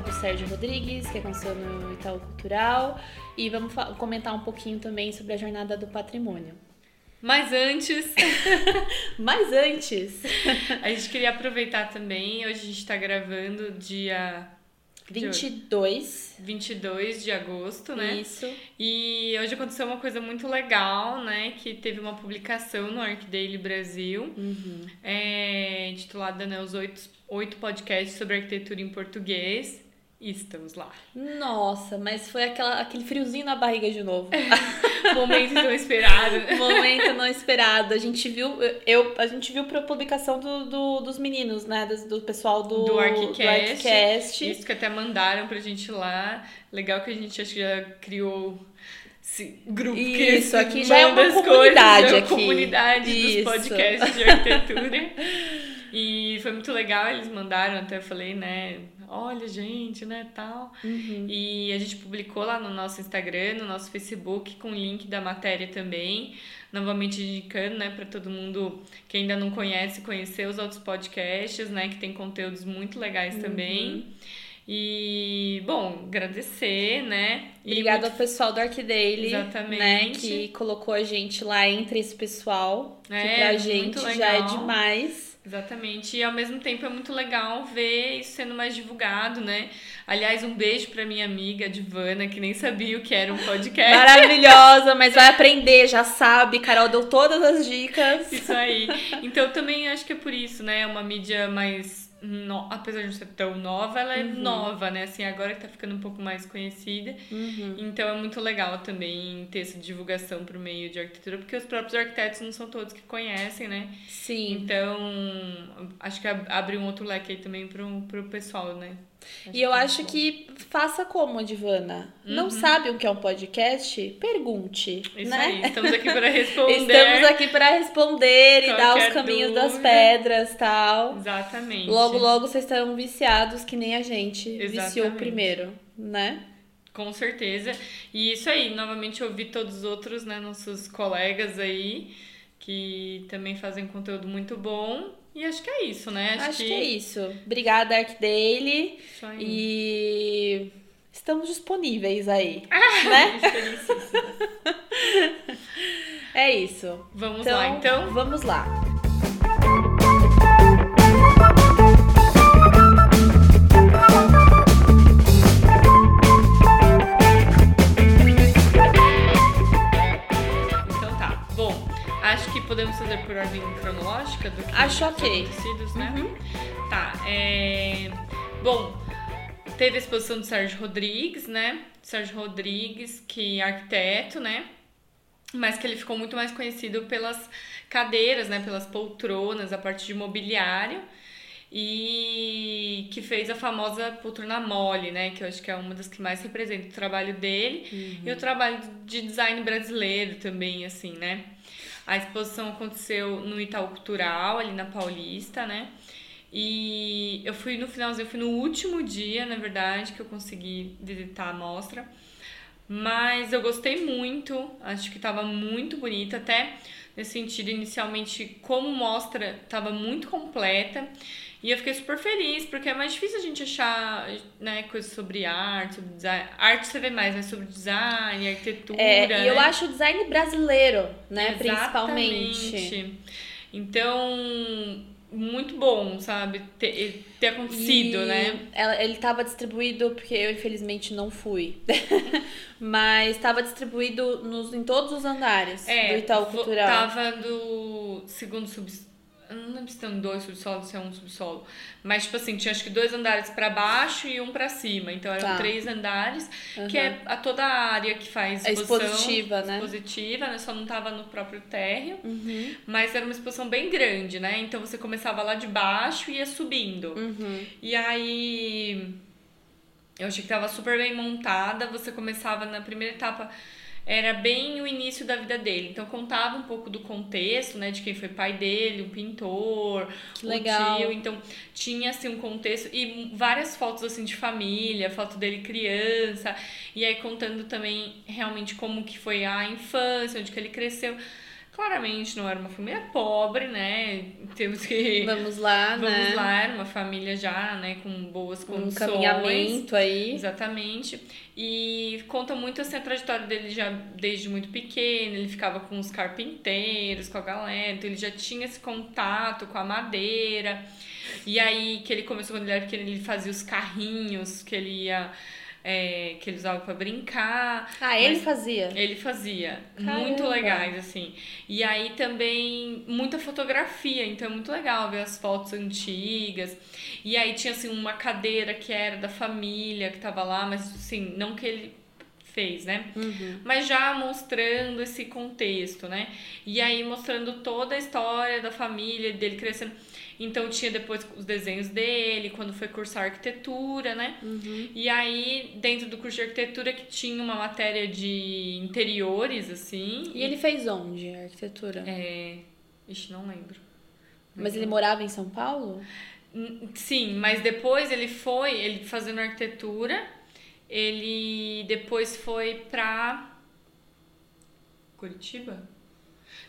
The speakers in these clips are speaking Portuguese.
Do Sérgio Rodrigues, que aconteceu no Itaú Cultural, e vamos comentar um pouquinho também sobre a Jornada do Patrimônio. Mas antes. Mas antes. a gente queria aproveitar também. Hoje a gente está gravando dia 22. 22 de agosto, né? Isso. E hoje aconteceu uma coisa muito legal, né? Que teve uma publicação no ArcDaily Brasil, uhum. é, intitulada né, Os oito, oito podcasts sobre arquitetura em português. E estamos lá. Nossa, mas foi aquela, aquele friozinho na barriga de novo. Momento não esperado. Momento não esperado. A gente viu, eu, a gente viu a publicação do, do, dos meninos, né? Do, do pessoal do, do Arquicast. do Arquicast. Isso que até mandaram pra gente lá. Legal que a gente acho que já criou esse grupo Isso, aqui já é uma comunidade. Coisas, aqui. comunidade Isso. dos podcasts de arquitetura. e foi muito legal, eles mandaram, até eu falei, né? Olha, gente, né, tal. Uhum. E a gente publicou lá no nosso Instagram, no nosso Facebook, com o link da matéria também. Novamente indicando, né, para todo mundo que ainda não conhece, conhecer os outros podcasts, né, que tem conteúdos muito legais uhum. também. E, bom, agradecer, né? Obrigada muito... ao pessoal do Arquidaily, Exatamente. né? Que colocou a gente lá entre esse pessoal. Que é, pra gente já é demais. Exatamente. E ao mesmo tempo é muito legal ver isso sendo mais divulgado, né? Aliás, um beijo para minha amiga Divana, que nem sabia o que era um podcast. Maravilhosa, mas vai aprender, já sabe. Carol deu todas as dicas. Isso aí. Então também acho que é por isso, né? É uma mídia mais no, apesar de não ser tão nova, ela é uhum. nova, né? Assim, agora que tá ficando um pouco mais conhecida. Uhum. Então é muito legal também ter essa divulgação pro meio de arquitetura, porque os próprios arquitetos não são todos que conhecem, né? Sim. Então, acho que abre um outro leque aí também pro, pro pessoal, né? Acho e eu acho bom. que faça como, Divana. Uhum. Não sabe o que é um podcast? Pergunte. Isso né? aí, estamos aqui para responder. estamos aqui para responder e dar os caminhos dúvida. das pedras tal. Exatamente. Logo, logo vocês estão viciados que nem a gente Exatamente. viciou primeiro, né? Com certeza. E isso aí, novamente ouvir todos os outros, né, nossos colegas aí, que também fazem conteúdo muito bom. E acho que é isso, né? Acho, acho que... que... é isso. Obrigada, ArcDaily. Isso aí. E estamos disponíveis aí. Ah, né? é isso. Vamos então, lá, então? Vamos lá. Podemos fazer por ordem cronológica do que Acho ok. acontecidos, né? Uhum. Tá. É... Bom, teve a exposição do Sérgio Rodrigues, né? Sérgio Rodrigues, que é arquiteto, né? Mas que ele ficou muito mais conhecido pelas cadeiras, né? Pelas poltronas, a parte de mobiliário e que fez a famosa poltrona mole, né? Que eu acho que é uma das que mais representa o trabalho dele uhum. e o trabalho de design brasileiro também, assim, né? A exposição aconteceu no Itaú Cultural, ali na Paulista, né? E eu fui no finalzinho, eu fui no último dia, na verdade, que eu consegui visitar a mostra. Mas eu gostei muito, acho que estava muito bonita, até nesse sentido, inicialmente, como mostra, estava muito completa. E eu fiquei super feliz, porque é mais difícil a gente achar né, coisas sobre arte, sobre design. Arte você vê mais, mas sobre design, arquitetura. É, né? e eu acho o design brasileiro, né, Exatamente. principalmente. Então, muito bom, sabe? Ter, ter acontecido, e né? Ele estava distribuído, porque eu infelizmente não fui. Mas estava distribuído nos, em todos os andares é, do Itaú Cultural. Tava do segundo subsídio eu não lembro se tem dois subsolos, se é um subsolo. Mas, tipo assim, tinha acho que dois andares para baixo e um para cima. Então eram tá. três andares, uhum. que é a toda a área que faz é expositiva, né? Expositiva, né? Só não tava no próprio térreo. Uhum. Mas era uma exposição bem grande, né? Então você começava lá de baixo e ia subindo. Uhum. E aí. Eu achei que tava super bem montada. Você começava na primeira etapa era bem o início da vida dele. Então contava um pouco do contexto, né, de quem foi pai dele, um pintor, que legal. tio. Então tinha assim um contexto e várias fotos assim de família, foto dele criança, e aí contando também realmente como que foi a infância, onde que ele cresceu. Claramente não era uma família pobre, né? Temos que. Vamos lá, Vamos né? lá, era uma família já, né, com boas Um condições. caminhamento aí. Exatamente. E conta muito assim, a trajetória dele já desde muito pequeno. Ele ficava com os carpinteiros, com a galera. Então ele já tinha esse contato com a madeira. E aí que ele começou quando ele era pequeno, ele fazia os carrinhos que ele ia. É, que ele usava para brincar. Ah, ele fazia. Ele fazia. Caramba. Muito legais, assim. E aí também muita fotografia, então é muito legal ver as fotos antigas. E aí tinha assim uma cadeira que era da família que tava lá, mas assim, não que ele fez, né? Uhum. Mas já mostrando esse contexto, né? E aí mostrando toda a história da família dele crescendo. Então tinha depois os desenhos dele, quando foi cursar arquitetura, né? Uhum. E aí, dentro do curso de arquitetura, que tinha uma matéria de interiores, assim. E ele fez onde? Arquitetura? É. Ixi, não lembro. Mas ele morava em São Paulo? Sim, mas depois ele foi, ele fazendo arquitetura, ele depois foi pra. Curitiba?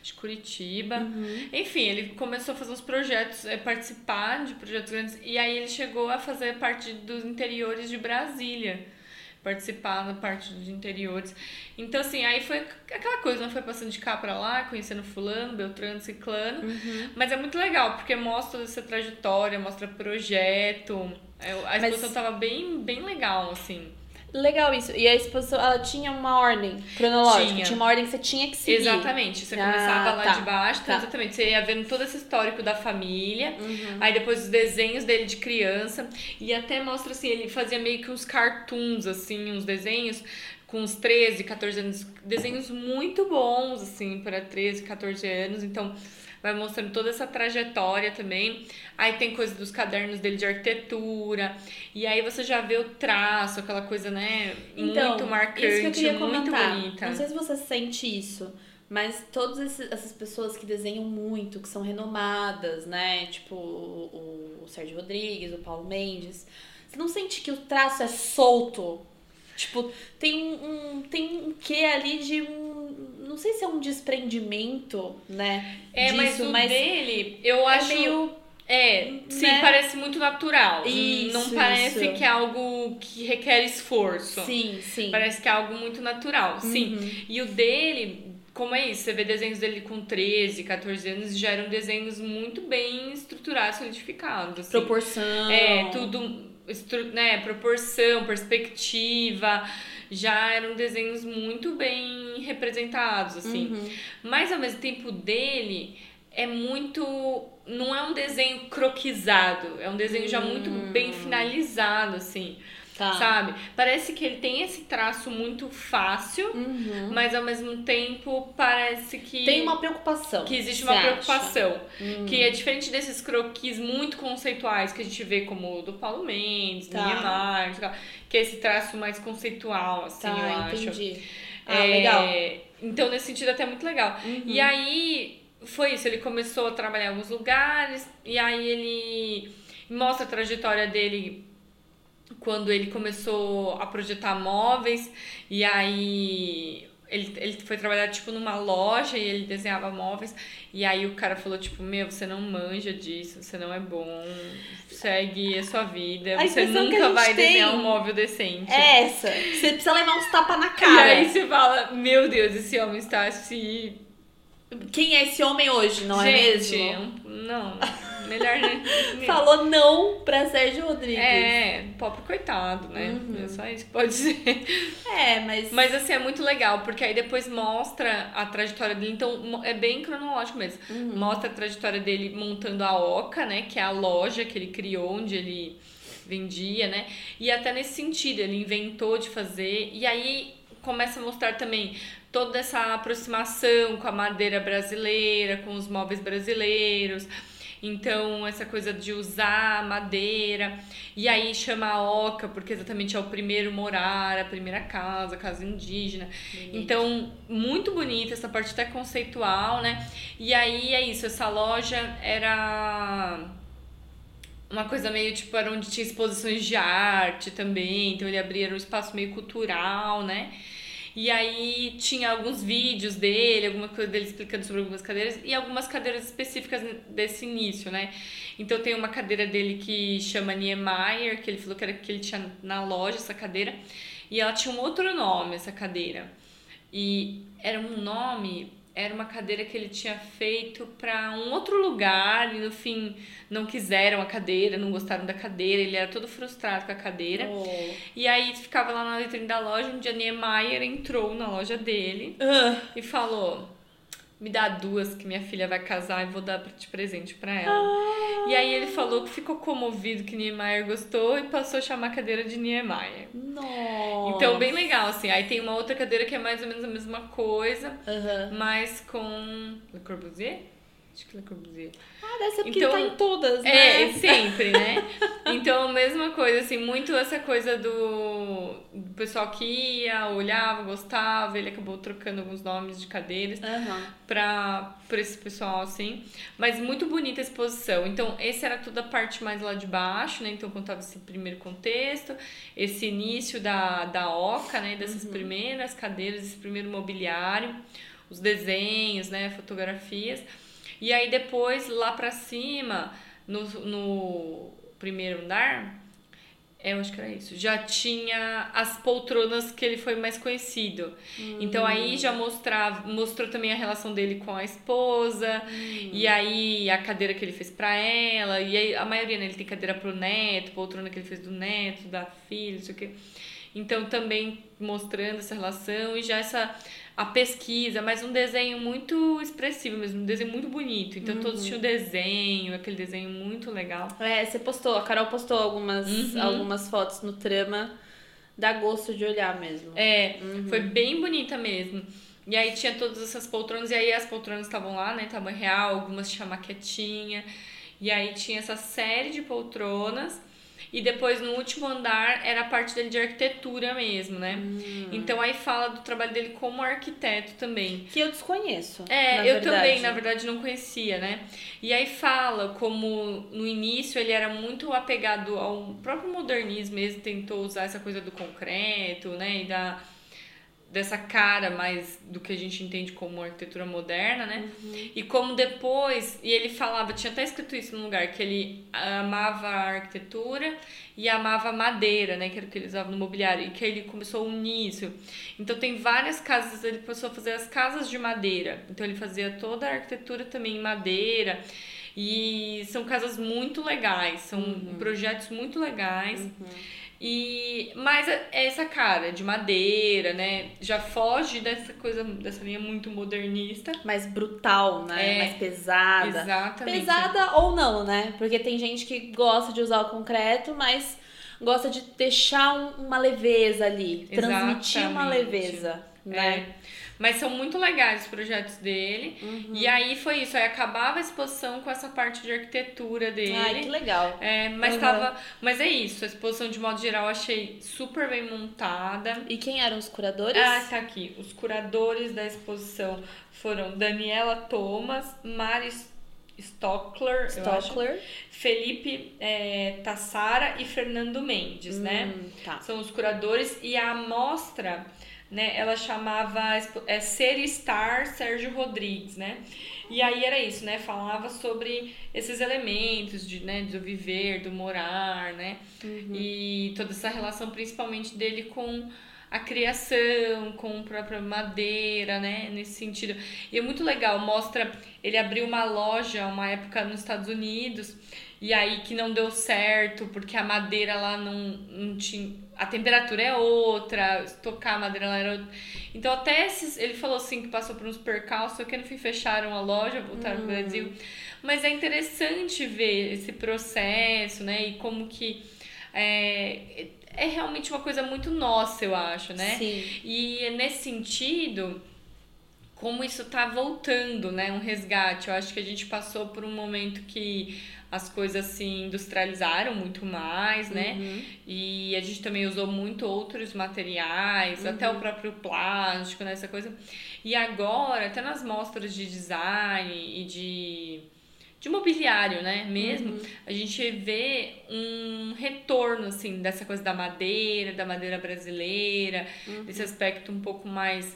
De Curitiba. Uhum. Enfim, ele começou a fazer uns projetos, é, participar de projetos grandes, e aí ele chegou a fazer parte dos interiores de Brasília. Participar da parte dos interiores. Então, assim, aí foi aquela coisa, não foi passando de cá pra lá, conhecendo fulano, beltrano, ciclano. Uhum. Mas é muito legal, porque mostra essa trajetória, mostra projeto. É, A Mas- exposição tava bem, bem legal, assim. Legal isso. E a exposição, ela tinha uma ordem cronológica. Tinha. Tinha, uma ordem que você tinha que seguir. Exatamente. Você Ah, começava lá tá, de baixo, então, tá. exatamente. Você ia vendo todo esse histórico da família. Uhum. Aí depois os desenhos dele de criança. E até mostra assim, ele fazia meio que uns cartoons, assim, uns desenhos com uns 13, 14 anos. Desenhos muito bons, assim, para 13, 14 anos. Então, vai mostrando toda essa trajetória também. Aí tem coisa dos cadernos dele de arquitetura. E aí você já vê o traço, aquela coisa, né? Então, muito marcante, isso que eu queria muito comentar. bonita. Não sei se você sente isso, mas todas essas pessoas que desenham muito, que são renomadas, né? Tipo o, o Sérgio Rodrigues, o Paulo Mendes. Você não sente que o traço é solto? Tipo, tem um, um- tem um quê ali de um. Não sei se é um desprendimento, né? É, mas disso, o mas dele, eu é acho. meio. É, sim, né? parece muito natural. Isso, não parece isso. que é algo que requer esforço. Sim, sim. Parece que é algo muito natural, sim. Uhum. E o dele, como é isso? Você vê desenhos dele com 13, 14 anos, já eram desenhos muito bem estruturados, solidificados. Assim. Proporção. É, tudo, né, proporção, perspectiva, já eram desenhos muito bem representados, assim. Uhum. Mas ao mesmo tempo dele é muito. Não é um desenho croquisado, é um desenho já muito bem finalizado, assim, Tá. sabe? Parece que ele tem esse traço muito fácil, Uhum. mas ao mesmo tempo parece que. Tem uma preocupação. que existe uma acha? preocupação. Hum. Que é diferente desses croquis muito conceituais que a gente vê como o do Paulo Mendes, Tá. Niemeyer, que é esse traço mais conceitual, assim, eu Tá, acho. entendi. Ah, É, legal. Então, nesse sentido, até é muito legal. Uhum. E aí, foi isso. Ele começou a trabalhar em alguns lugares, e aí ele mostra a trajetória dele quando ele começou a projetar móveis, e aí ele, ele foi trabalhar, tipo, numa loja, e ele desenhava móveis, e aí o cara falou, tipo, meu, você não manja disso, você não é bom, segue a sua vida, A você nunca vai desenhar um móvel decente. É essa. Você precisa levar uns tapas na E cara. aí você fala, meu Deus, esse homem está se Quem é esse homem hoje, não Gente, é mesmo? Não, melhor nem. Falou não pra Sérgio Rodrigues. É, pobre coitado, né? Uhum. É só isso que pode dizer. É, mas. Mas assim, é muito legal, porque aí depois mostra a trajetória dele. Então, é bem cronológico mesmo. Uhum. Mostra a trajetória dele montando a Oca, né? Que é a loja que ele criou, onde ele vendia, né? E até nesse sentido, ele inventou de fazer. E aí começa a mostrar também toda essa aproximação com a madeira brasileira, com os móveis brasileiros. Então, essa coisa de usar madeira. E aí chama a oca, porque exatamente é o primeiro morar, a primeira casa, a casa indígena. Bonito. Então, muito bonita essa parte até conceitual, né? E aí é isso, essa loja era uma coisa meio tipo, era onde tinha exposições de arte também, então ele abria um espaço meio cultural, né? E aí tinha alguns vídeos dele, alguma coisa dele explicando sobre algumas cadeiras e algumas cadeiras específicas desse início, né? Então tem uma cadeira dele que chama Niemeyer, que ele falou que era que ele tinha na loja essa cadeira, e ela tinha um outro nome, essa cadeira. E era um nome era uma cadeira que ele tinha feito para um outro lugar e no fim não quiseram a cadeira, não gostaram da cadeira, ele era todo frustrado com a cadeira. Oh. E aí ficava lá na vitrine da loja, um dia Niemeyer entrou na loja dele uh. e falou: me dá duas que minha filha vai casar e vou dar de presente para ela. Ah. E aí ele falou que ficou comovido que Niemeyer gostou e passou a chamar a cadeira de Niemeyer. Nossa. Então, bem legal, assim. Aí tem uma outra cadeira que é mais ou menos a mesma coisa, uhum. mas com Le Corbusier? Acho que Le Corbusier. Ah, deve ser porque então, tá em todas, né? É, sempre, né? então, mesma coisa, assim, muito essa coisa do, do pessoal que ia, olhava, gostava, ele acabou trocando alguns nomes de cadeiras uhum. pra, pra esse pessoal, assim. Mas muito bonita a exposição. Então, esse era toda a parte mais lá de baixo, né? Então, contava esse primeiro contexto, esse início da, da OCA, né? Dessas uhum. primeiras cadeiras, esse primeiro mobiliário, os desenhos, né? Fotografias. E aí depois, lá pra cima, no, no primeiro andar, é, eu acho que era isso. Já tinha as poltronas que ele foi mais conhecido. Hum. Então aí já mostrava, mostrou também a relação dele com a esposa. Hum. E aí a cadeira que ele fez para ela. E aí a maioria, né, ele tem cadeira pro neto, poltrona que ele fez do neto, da filha, não sei o quê. Então também mostrando essa relação e já essa a pesquisa, mas um desenho muito expressivo mesmo, um desenho muito bonito. Então uhum. todos tinham desenho, aquele desenho muito legal. É, você postou, a Carol postou algumas, uhum. algumas fotos no trama, dá gosto de olhar mesmo. É, uhum. foi bem bonita mesmo. E aí tinha todas essas poltronas, e aí as poltronas estavam lá, né, tamanho real, algumas tinha maquetinha. E aí tinha essa série de poltronas e depois no último andar era a parte dele de arquitetura mesmo, né? Hum. Então aí fala do trabalho dele como arquiteto também. Que eu desconheço. É, eu verdade. também, na verdade, não conhecia, né? E aí fala como no início ele era muito apegado ao próprio modernismo mesmo, tentou usar essa coisa do concreto, né? E da dessa cara mais do que a gente entende como arquitetura moderna, né? Uhum. E como depois, e ele falava, tinha até escrito isso num lugar, que ele amava a arquitetura e amava a madeira, né? Que era o que ele usava no mobiliário, e que ele começou a unir isso. Então tem várias casas, ele começou a fazer as casas de madeira. Então ele fazia toda a arquitetura também em madeira. E são casas muito legais, são uhum. projetos muito legais. Uhum. E mas é essa cara de madeira, né? Já foge dessa coisa, dessa linha muito modernista. Mais brutal, né? É, mais pesada. Exatamente. Pesada ou não, né? Porque tem gente que gosta de usar o concreto, mas gosta de deixar uma leveza ali, transmitir Exatamente. uma leveza, né? É. Mas são muito legais os projetos dele. Uhum. E aí foi isso. Aí acabava a exposição com essa parte de arquitetura dele. Ai, que legal. É, mas, uhum. tava, mas é isso. A exposição, de modo geral, achei super bem montada. E quem eram os curadores? Ah, tá aqui. Os curadores da exposição foram Daniela Thomas, Maris Stockler, Stockler. Felipe é, Tassara e Fernando Mendes, né? hum, né? Tá. São os curadores e a amostra né? Ela chamava é, Ser Estar Sérgio Rodrigues, né? E aí era isso, né? Falava sobre esses elementos de, né, do viver, do morar, né? Uhum. E toda essa relação principalmente dele com a criação, com a própria madeira, né? Nesse sentido. E é muito legal, mostra. Ele abriu uma loja uma época nos Estados Unidos e aí que não deu certo porque a madeira lá não, não tinha a temperatura é outra, tocar a madeira lá era outra. Então, até esses, ele falou assim que passou por uns percalços, que no fim fecharam a loja, voltaram hum. pro Brasil. Mas é interessante ver esse processo, né? E como que é, é realmente uma coisa muito nossa, eu acho, né? Sim. E nesse sentido, como isso tá voltando, né? Um resgate. Eu acho que a gente passou por um momento que as coisas se industrializaram muito mais, né? Uhum. E a gente também usou muito outros materiais, até Uhum. o próprio plástico, né? Essa coisa. E agora, até nas mostras de design e de, de mobiliário, né? Mesmo, Uhum. a gente vê um retorno, assim, dessa coisa da madeira, da madeira brasileira, Uhum. desse aspecto um pouco mais.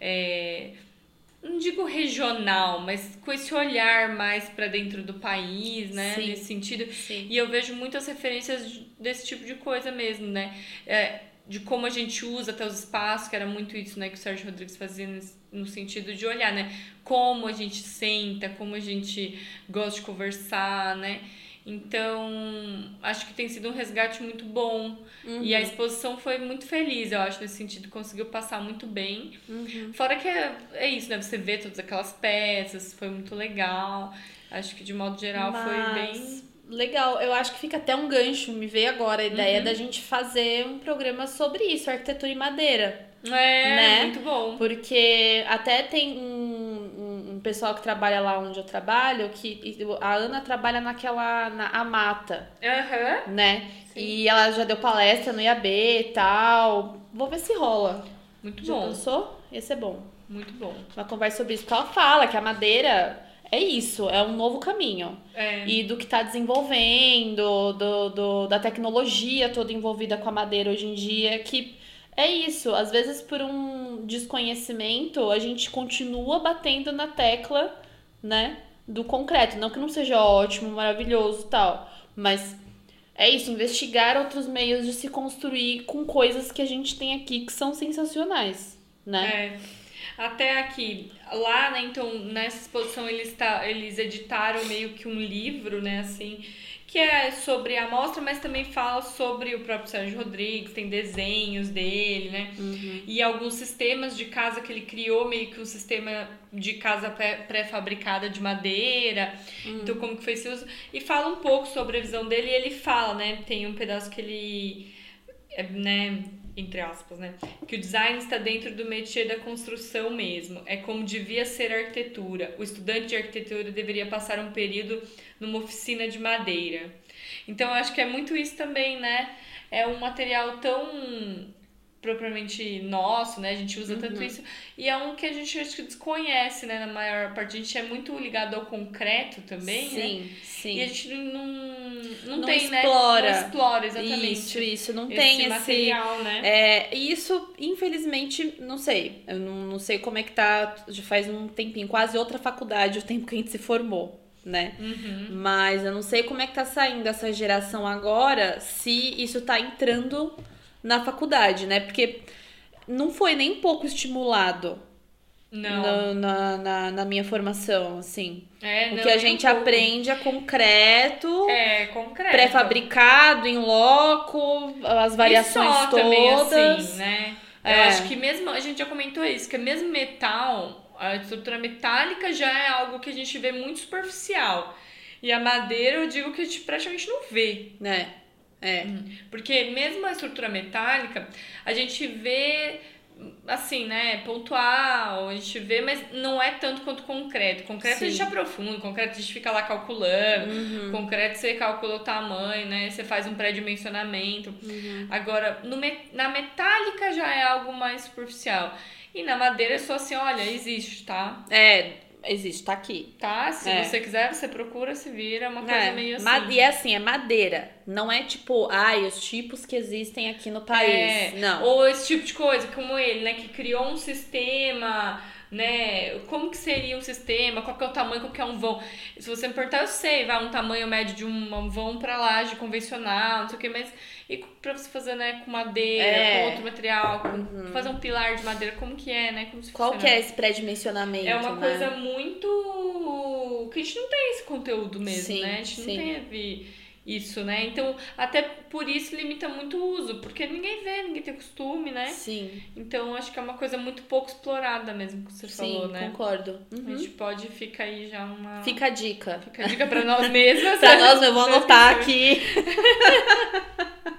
é, não digo regional, mas com esse olhar mais para dentro do país, né? Sim. Nesse sentido. Sim. E eu vejo muitas referências de- desse tipo de coisa mesmo, né? É, de como a gente usa até os espaços, que era muito isso, né, que o Sérgio Rodrigues fazia no sentido de olhar, né? Como a gente senta, como a gente gosta de conversar, né? Então, acho que tem sido um resgate muito bom. E a exposição foi muito feliz, eu acho, nesse sentido, conseguiu passar muito bem. Uhum. Fora que é, é isso, né? Você vê todas aquelas peças, foi muito legal. Acho que de modo geral foi Mas, bem. Legal, eu acho que fica até um gancho, me veio agora a ideia Uhum. da gente fazer um programa sobre isso, arquitetura e madeira. É, né? muito bom. Porque até tem um, um- pessoal que trabalha lá onde eu trabalho, que a Ana trabalha naquela, na Amata, Aham. né? Sim. E ela já deu palestra no IAB e tal. Vou ver se rola. Muito Já bom. pensou? Esse é bom. Muito bom. Uma conversa sobre isso. Porque ela fala que a madeira é isso, é um novo caminho. É. E do que está desenvolvendo, do, do, da tecnologia toda envolvida com a madeira hoje em dia, que é isso. Às vezes, por um desconhecimento, a gente continua batendo na tecla, né, do concreto. Não que não seja ótimo, maravilhoso tal, mas é isso, investigar outros meios de se construir com coisas que a gente tem aqui que são sensacionais, né? É. Até aqui, lá, né, então, nessa exposição eles, tá, eles editaram meio que um livro, né, assim, que é sobre a mostra, mas também fala sobre o próprio Sérgio Rodrigues, tem desenhos dele, né, e alguns sistemas de casa que ele criou, meio que um sistema de casa pré- pré-fabricada de madeira, então como que foi esse uso, e fala um pouco sobre a visão dele, e ele fala, né, tem um pedaço que ele, é, né, entre aspas, né, que o design está dentro do métier da construção mesmo, é como devia ser a arquitetura, o estudante de arquitetura deveria passar um período numa oficina de madeira, então eu acho que é muito isso também, né, é um material tão propriamente nosso, né? A gente usa tanto isso. E é um que a gente acho que desconhece, né? Na maior parte. A gente é muito ligado ao concreto também, né? sim, sim. E a gente não, não, Não tem, explora. né? Não explora, exatamente. Isso, isso. Não esse tem esse. material, né? É, e isso, infelizmente, não sei. Eu não, não sei como é que tá. Já faz um tempinho, quase outra faculdade, o tempo que a gente se formou, né? Uhum. Mas eu não sei como é que tá saindo essa geração agora, se isso tá entrando na faculdade, né? Porque não foi nem um pouco estimulado Não. na, na, na, na minha formação, assim. É, o não, que a um gente pouco. aprende é concreto. É, concreto. pré-fabricado, em loco, as variações só todas. também, assim, né? Eu É. acho que mesmo, a gente já comentou isso, que mesmo metal, a estrutura metálica já é algo que a gente vê muito superficial. E a madeira, eu digo que a gente praticamente não vê. né? É. Porque mesmo a estrutura metálica, a gente vê assim, né, pontual, a gente vê, mas não é tanto quanto concreto. Concreto a gente Sim. aprofunda, concreto a gente fica lá calculando, Uhum. concreto você calcula o tamanho, né, você faz um pré-dimensionamento. Uhum. Agora, no na metálica já é algo mais superficial. E na madeira é só assim, olha, existe, tá? É, existe, tá aqui. Tá? Se É. você quiser, você procura, se vira, é uma coisa É, meio assim. ma- E é assim, é madeira. Não é tipo, ai, os tipos que existem aqui no país. É, Não. Ou esse tipo de coisa, como ele, né? Que criou um sistema, né? Como que seria um sistema? Qual que é o tamanho, qual que é um vão? Se você me perguntar, eu sei, vai um tamanho médio de um vão pra laje convencional, não sei o que, mas e pra você fazer, né, com madeira, É. com outro material, com, fazer um pilar de madeira, como que é, né? Como se Qual funciona? que é esse pré-dimensionamento? É uma né? coisa muito. que a gente não tem esse conteúdo mesmo, Sim, né? A gente sim. não teve isso, né? Então, até por isso limita muito o uso, porque ninguém vê, ninguém tem costume, né? Sim, Então, acho que é uma coisa muito pouco explorada mesmo, que você sim, falou, né? concordo. A Uhum. gente pode, fica aí já uma. Fica a dica. Fica a dica pra nós mesmas. Pra nós, eu vou anotar aqui.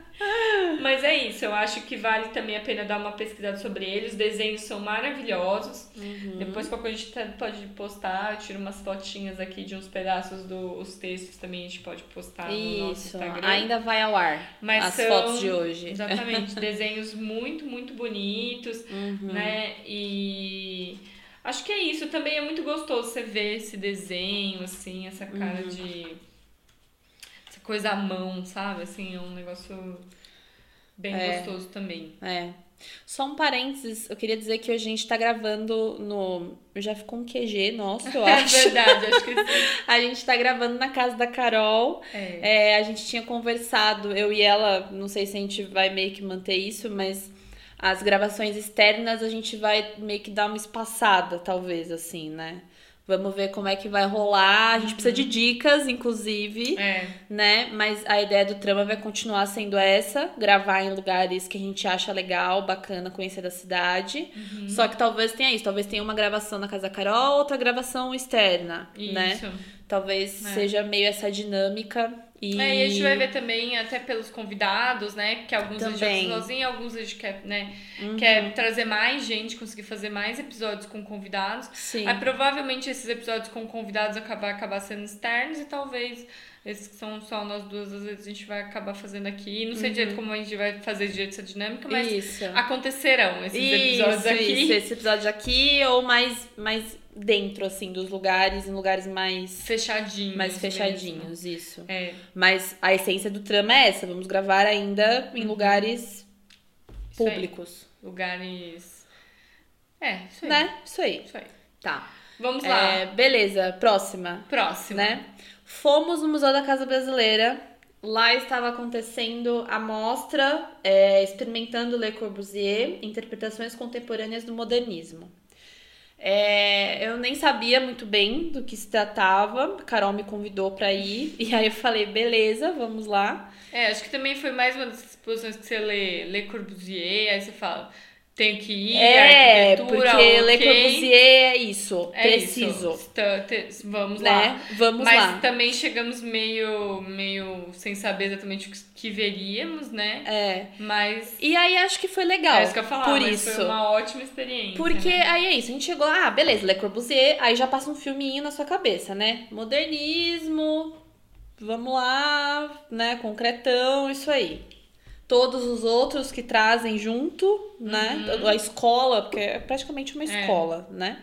Mas é isso, eu acho que vale também a pena dar uma pesquisada sobre ele. Os desenhos são maravilhosos. Uhum. Depois qualquer coisa a gente pode postar, eu tiro umas fotinhas aqui de uns pedaços dos textos também a gente pode postar no nosso Isso, Instagram. ainda vai ao ar Mas as são- fotos de hoje. Exatamente, desenhos muito, muito bonitos, Uhum. né? E acho que é isso. Também é muito gostoso você ver esse desenho, assim, essa cara Uhum. de. Coisa à mão, sabe? Assim, é um negócio bem É. gostoso também. É. Só um parênteses, eu queria dizer que hoje a gente tá gravando no. Já ficou um QG nosso, eu É acho. verdade, acho que sim. A gente tá gravando na casa da Carol. É. É, a gente tinha conversado, eu e ela, não sei se a gente vai meio que manter isso, mas as gravações externas a gente vai meio que dar uma espaçada, talvez, assim, né? Vamos ver como é que vai rolar. A gente precisa de dicas, inclusive, É. né? Mas a ideia do trama vai continuar sendo essa: gravar em lugares que a gente acha legal, bacana, conhecer da cidade. Uhum. Só que talvez tenha isso, talvez tenha uma gravação na casa da Carol, outra gravação externa, né? Isso. Talvez É. seja meio essa dinâmica. E... É, e a gente vai ver também, até pelos convidados, né? Que alguns a gente Também. fazer sozinho, alguns a gente quer, né? Uhum. Quer trazer mais gente, conseguir fazer mais episódios com convidados. Sim. Aí provavelmente esses episódios com convidados acabar, acabar sendo externos e talvez esses que são só nós duas, às vezes a gente vai acabar fazendo aqui. Não sei direito como a gente vai fazer direito essa dinâmica, mas Uhum. Isso. acontecerão esses episódios isso, aqui. Isso, esse episódio aqui ou mais, mais dentro, assim, dos lugares, em lugares mais, Fechadinhos. mais mesmo. fechadinhos, isso. É, Mas a essência do trama é essa, vamos gravar ainda em lugares Uhum. aí. públicos, Lugares. É, isso aí. né? Isso aí. Isso aí. Tá. Vamos lá. É, beleza, próxima. Próximo. né? Fomos no Museu da Casa Brasileira. Lá estava acontecendo a mostra é, experimentando Le Corbusier, interpretações contemporâneas do modernismo. É, eu nem sabia muito bem do que se tratava. A Carol me convidou para ir e aí eu falei, beleza, vamos lá. É, acho que também foi mais uma das exposições que você lê, lê Corbusier, aí você fala, tenho que ir, é, arquitetura, porque Le ok. Corbusier é isso, É preciso, isso. Te- vamos né? lá. Vamos Mas lá. também chegamos meio, meio sem saber exatamente o que- veríamos, né? É. Mas E aí acho que foi legal. é isso que eu falar, por isso. foi uma ótima experiência. Porque né? aí é isso, a gente chegou, ah, beleza, Le Corbusier, aí já passa um filminho na sua cabeça, né? Modernismo, vamos lá, né? Concretão, isso aí. Todos os outros que trazem junto, né? A escola, porque é praticamente uma Uhum. É. escola, né?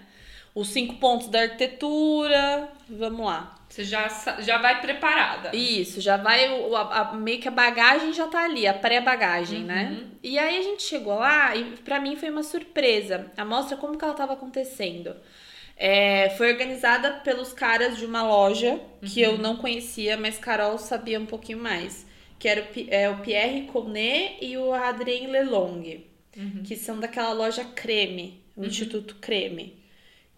Os cinco pontos da arquitetura, vamos lá. Você já, já vai preparada. Isso, já vai, o- a- a- meio que a bagagem já tá ali, a pré-bagagem, né? Uhum. E aí a gente chegou lá e pra mim foi uma surpresa. A mostra, como que ela tava acontecendo? É, foi organizada pelos caras de uma loja que Uhum. eu não conhecia, mas Carol sabia um pouquinho mais. Que era o, é, o Pierre Connet e o Adrien Lelong, Uhum. que são daquela loja Creme, o Instituto Creme.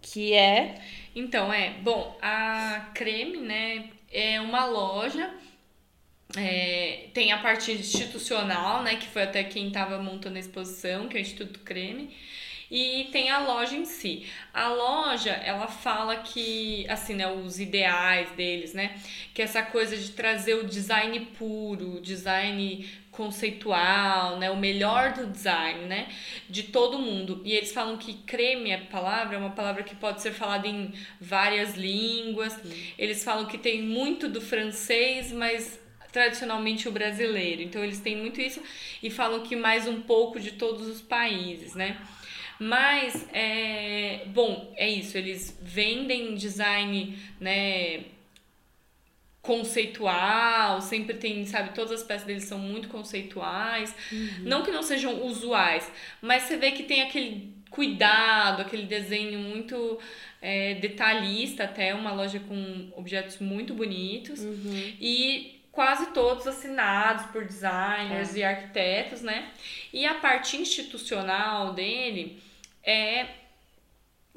Que é. Então, é, bom, a Creme, né, é uma loja, é, tem a parte institucional, né, que foi até quem estava montando a exposição, que é o Instituto Creme, e tem a loja em si. A loja, ela fala que, assim, né, os ideais deles, né, que essa coisa de trazer o design puro, design conceitual, né, o melhor do design, né, de todo mundo. E eles falam que creme, a palavra, é uma palavra que pode ser falada em várias línguas. Eles falam que tem muito do francês, mas tradicionalmente o brasileiro. Então eles têm muito isso e falam que mais um pouco de todos os países, né? Mas, é, bom, é isso, eles vendem design, né, conceitual, sempre tem, sabe, todas as peças deles são muito conceituais. Não que não sejam usuais, mas você vê que tem aquele cuidado, aquele desenho muito é, detalhista, até uma loja com objetos muito bonitos. E quase todos assinados por designers e arquitetos, né? E a parte institucional dele é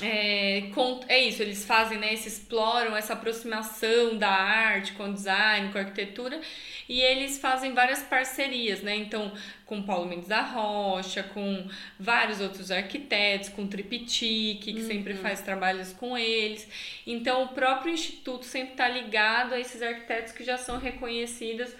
é, com- é isso, eles fazem, né? Eles exploram essa aproximação da arte com o design, com a arquitetura, e eles fazem várias parcerias, né? Então, com Paulo Mendes da Rocha, com vários outros arquitetos, com Triptique, que sempre faz trabalhos com eles. Então, o próprio instituto sempre está ligado a esses arquitetos que já são reconhecidos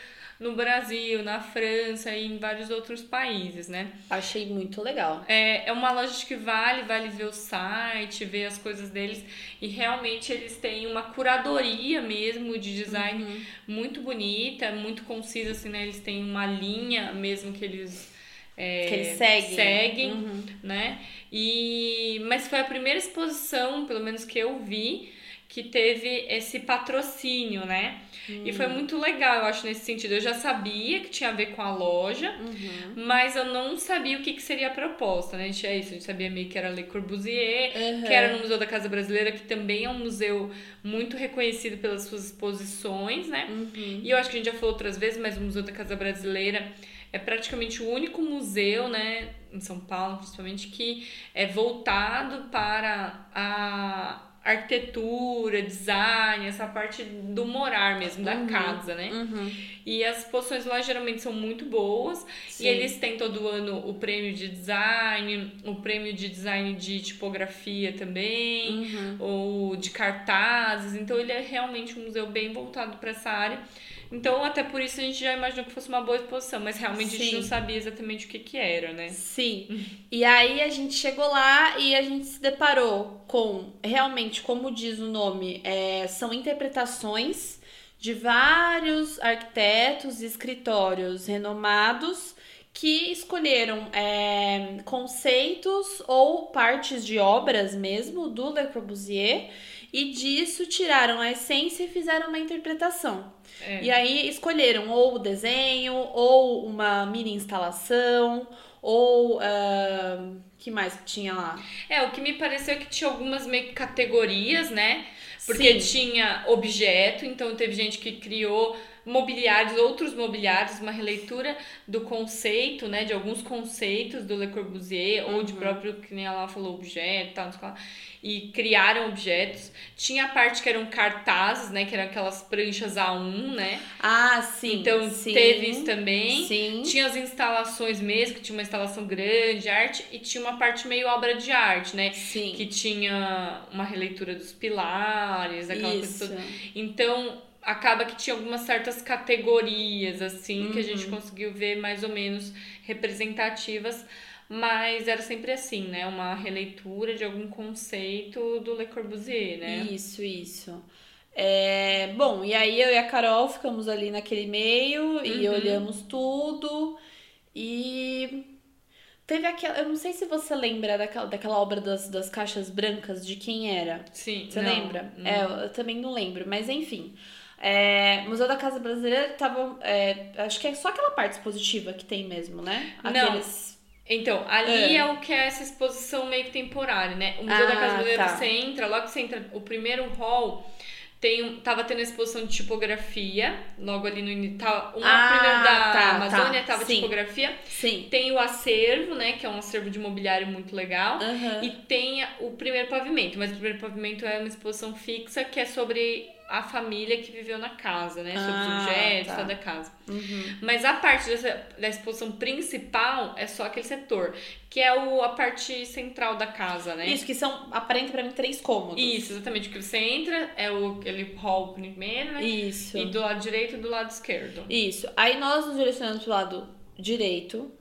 no Brasil, na França e em vários outros países, né? Achei muito legal. É, é uma loja que vale, vale ver o site, ver as coisas deles e realmente eles têm uma curadoria mesmo de design Uhum. muito bonita, muito concisa, assim, né? Eles têm uma linha mesmo que eles. é, Que eles seguem. seguem, Uhum. né? E mas foi a primeira exposição, pelo menos que eu vi, que teve esse patrocínio, né? E foi muito legal, eu acho, nesse sentido. Eu já sabia que tinha a ver com a loja, Uhum. mas eu não sabia o que, que seria a proposta, né? A gente é isso, a gente sabia meio que era Le Corbusier, Uhum. que era no Museu da Casa Brasileira, que também é um museu muito reconhecido pelas suas exposições, né? Uhum. E eu acho que a gente já falou outras vezes, mas o Museu da Casa Brasileira é praticamente o único museu, né, em São Paulo principalmente, que é voltado para a arquitetura, design, essa parte do morar mesmo, da Uhum. casa, né? Uhum. E as exposições lá geralmente são muito boas. Sim. E eles têm todo ano o prêmio de design, o prêmio de design de tipografia também, Uhum. ou de cartazes. Então ele é realmente um museu bem voltado para essa área. Então, até por isso a gente já imaginou que fosse uma boa exposição, mas realmente a gente Sim. não sabia exatamente o que, que era, né? Sim. E aí a gente chegou lá e a gente se deparou com, realmente, como diz o nome, é, são interpretações de vários arquitetos e escritórios renomados que escolheram é, conceitos ou partes de obras mesmo do Le Corbusier e disso tiraram a essência e fizeram uma interpretação. É. E aí escolheram ou o desenho, ou uma mini instalação, ou. ah, que mais que tinha lá? É, o que me pareceu é que tinha algumas meio que categorias, né? Porque Sim. tinha objeto, então teve gente que criou mobiliários, outros mobiliários, uma releitura do conceito, né, de alguns conceitos do Le Corbusier, ou de próprio, que nem ela falou, objeto, tal, não sei lá, e criaram objetos. Tinha a parte que eram cartazes, né, que eram aquelas pranchas A1, né? Ah, sim. então sim, teve isso também. Sim. Tinha as instalações mesmo, que tinha uma instalação grande, arte, e tinha uma parte meio obra de arte, né? Sim. que tinha uma releitura dos pilares, aquela Isso. coisa toda. Então, acaba que tinha algumas certas categorias, assim, que a gente Uhum. conseguiu ver mais ou menos representativas, mas era sempre assim, né? Uma releitura de algum conceito do Le Corbusier, né? Isso, isso. É, bom, e aí eu e a Carol ficamos ali naquele meio e Uhum. olhamos tudo. E teve aquela. Eu não sei se você lembra daquela, daquela obra das, das caixas brancas, de quem era. Sim, Você não, lembra? não. É, eu também não lembro, mas enfim. É, Museu da Casa Brasileira tava. é, acho que é só aquela parte expositiva que tem mesmo, né? Não. Aqueles. Então, ali É. é. o que é essa exposição meio que temporária, né? O Museu da Ah, Casa Brasileira, tá. você entra, logo que você entra, o primeiro hall tem, um- tava tendo a exposição de tipografia, logo ali no início. Tava, uma Ah, primeiro da tá, Amazônia tá, tava sim. tipografia. Sim. Tem o acervo, né? Que é um acervo de mobiliário muito legal. Aham. E tem o primeiro pavimento, mas o primeiro pavimento é uma exposição fixa que é sobre a família que viveu na casa, né? Sobre Ah, os objetos, tá. toda a casa. Uhum. Mas a parte dessa, da exposição principal é só aquele setor, que é o, a parte central da casa, né? Isso, que são, aparenta pra mim, três cômodos. Isso, exatamente. Que você entra é o, aquele hall primeiro, né? Isso. E do lado direito e do lado esquerdo. Isso. Aí nós nos direcionamos pro lado direito,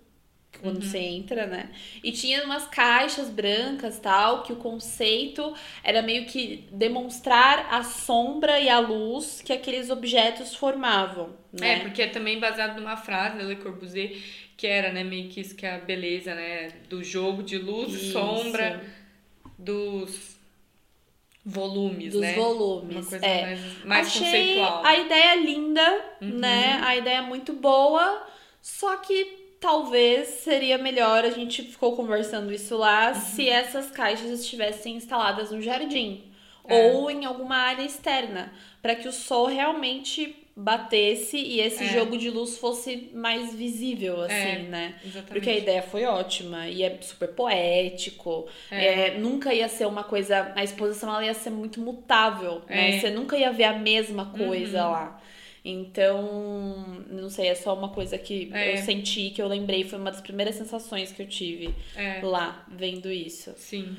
quando Uhum. você entra, né? E tinha umas caixas brancas tal, que o conceito era meio que demonstrar a sombra e a luz que aqueles objetos formavam, É, né? porque é também baseado numa frase da Le Corbusier, que era, né, meio que isso que é a beleza, né? Do jogo de luz e sombra dos volumes, Dos né? volumes. Uma coisa é. mais, mais Achei conceitual. a ideia linda, Uhum. né? A ideia é muito boa, só que talvez seria melhor, a gente ficou conversando isso lá, Uhum. se essas caixas estivessem instaladas no jardim É. ou em alguma área externa, para que o sol realmente batesse e esse É. jogo de luz fosse mais visível, assim, É, né? Exatamente. Porque a ideia foi ótima e é super poético. É, nunca ia ser uma coisa. A exposição ela ia ser muito mutável, né? É. Você nunca ia ver a mesma coisa Uhum. lá. Então, não sei, é só uma coisa que É. eu senti, que eu lembrei. Foi uma das primeiras sensações que eu tive É. lá, vendo isso. Sim.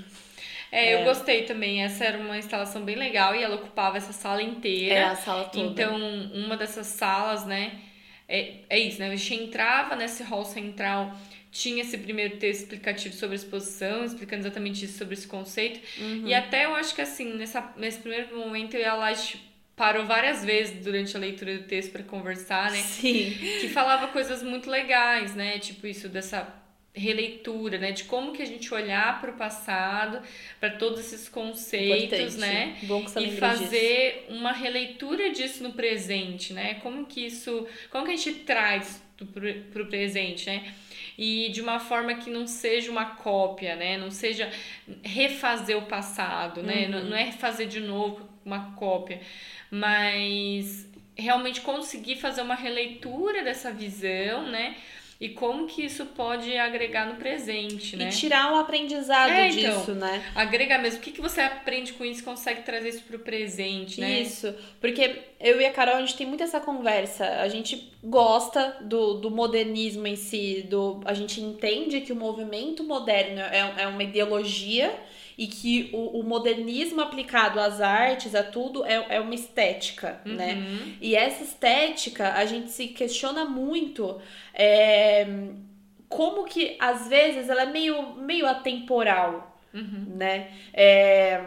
É, eu gostei também. Essa era uma instalação bem legal e ela ocupava essa sala inteira. É a sala toda. Então, uma dessas salas, né, é, é isso, né? A gente entrava nesse hall central tinha esse primeiro texto explicativo sobre a exposição, explicando exatamente isso sobre esse conceito. Uhum. E até eu acho que assim, nessa, nesse primeiro momento eu e a Lash parou várias vezes durante a leitura do texto para conversar, né? Sim. Que falava coisas muito legais, né? Tipo isso dessa releitura, né, de como que a gente olhar para o passado, para todos esses conceitos, Importante. né, Bom que você e fazer disso. uma releitura disso no presente, né, como que isso, como que a gente traz para o presente, né, e de uma forma que não seja uma cópia, né, não seja refazer o passado, né, uhum. não, não é refazer de novo uma cópia, mas realmente conseguir fazer uma releitura dessa visão, né, e como que isso pode agregar no presente, né? E tirar um aprendizado é, então, disso, né? Agregar mesmo. O que, que você aprende com isso consegue trazer isso pro presente, né? Isso. Porque eu e a Carol, a gente tem muito essa conversa. A gente gosta do, do modernismo em si, do, a gente entende que o movimento moderno é, é uma ideologia e que o, o, modernismo aplicado às artes, a tudo, é, é uma estética, né? uhum. né? E essa estética, a gente se questiona muito é, como que, às vezes, ela é meio, meio atemporal, uhum. né? É,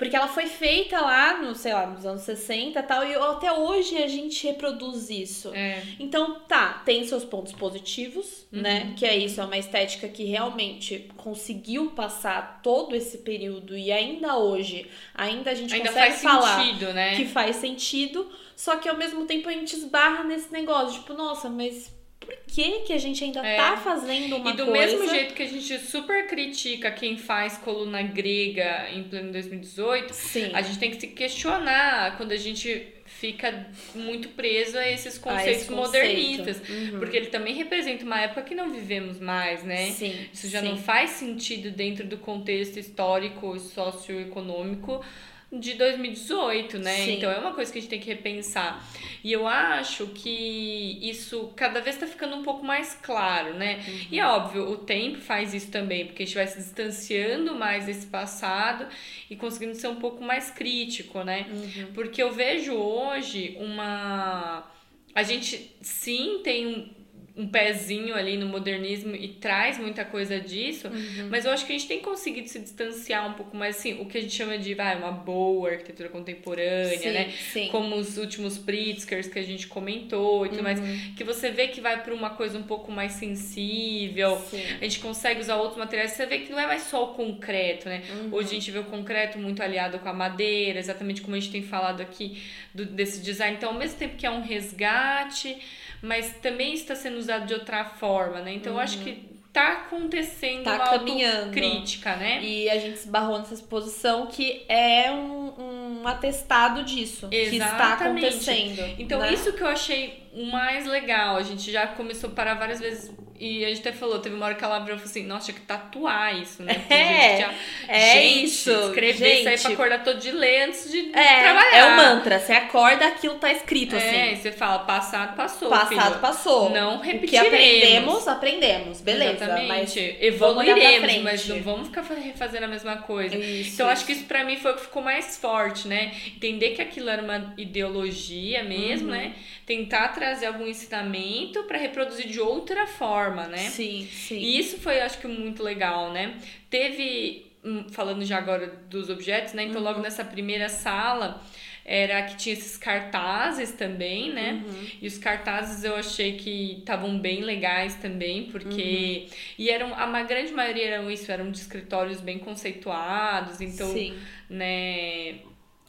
porque ela foi feita lá, no, sei lá, nos anos 60 e tal, e até hoje a gente reproduz isso. É. Então, tá, tem seus pontos positivos, uhum. né? Que é isso, é uma estética que realmente conseguiu passar todo esse período e ainda hoje, ainda a gente ainda consegue faz falar sentido, né? que faz sentido, só que ao mesmo tempo a gente esbarra nesse negócio, tipo, nossa, mas por que, que a gente ainda é. tá fazendo uma coisa... E do coisa... mesmo jeito que a gente super critica quem faz coluna grega em pleno 2018, Sim. a gente tem que se questionar quando a gente fica muito preso a esses conceitos a modernistas. Uhum. Porque ele também representa uma época que não vivemos mais, né? Sim, Isso já sim. não faz sentido dentro do contexto histórico e socioeconômico de 2018, né? Sim. Então é uma coisa que a gente tem que repensar. E eu acho que isso cada vez está ficando um pouco mais claro, né? Uhum. E é óbvio, o tempo faz isso também, porque a gente vai se distanciando mais desse passado e conseguindo ser um pouco mais crítico, né? Uhum. Porque eu vejo hoje uma. A gente sim tem um pezinho ali no modernismo e traz muita coisa disso, uhum. mas eu acho que a gente tem conseguido se distanciar um pouco mais, assim, o que a gente chama de vai, uma boa arquitetura contemporânea, sim, né? Sim. Como os últimos Pritzkers que a gente comentou e tudo uhum. mais, que você vê que vai para uma coisa um pouco mais sensível, sim. a gente consegue usar outros materiais, você vê que não é mais só o concreto, né? Uhum. Hoje a gente vê o concreto muito aliado com a madeira, exatamente como a gente tem falado aqui do, desse design, então ao mesmo tempo que é um resgate mas também está sendo usado de outra forma, né? Então uhum. eu acho que tá acontecendo tá uma caminhando. crítica, né? E a gente se barrou nessa exposição que é um, um atestado disso. Exatamente. Que está acontecendo. Então, né? isso que eu achei o mais legal. A gente já começou a parar várias vezes e a gente até falou, teve uma hora que ela abriu e falou assim, nossa, tinha que tatuar isso, né? Porque é, já... é gente, isso. Escrever gente, aí pra acordar todo de ler antes de é, trabalhar. É o mantra, você acorda, aquilo tá escrito é, assim. É, você fala, passado passou. Passado filho. passou. Não repetiremos. O que aprendemos, aprendemos. Beleza. Exatamente. Mas Evoluiremos, mas não vamos ficar refazendo a mesma coisa. Isso, então, isso. acho que isso pra mim foi o que ficou mais forte, né? Entender que aquilo era uma ideologia mesmo, uhum. né? Tentar trazer algum ensinamento para reproduzir de outra forma, né? Sim, sim. E isso foi, acho que, muito legal, né? Teve, hum, falando já agora dos objetos, né? Então, uhum. logo nessa primeira sala era que tinha esses cartazes também, né? Uhum. E os cartazes eu achei que estavam bem legais também, porque. Uhum. E eram. A grande maioria eram isso, eram de escritórios bem conceituados, então, Sim. né?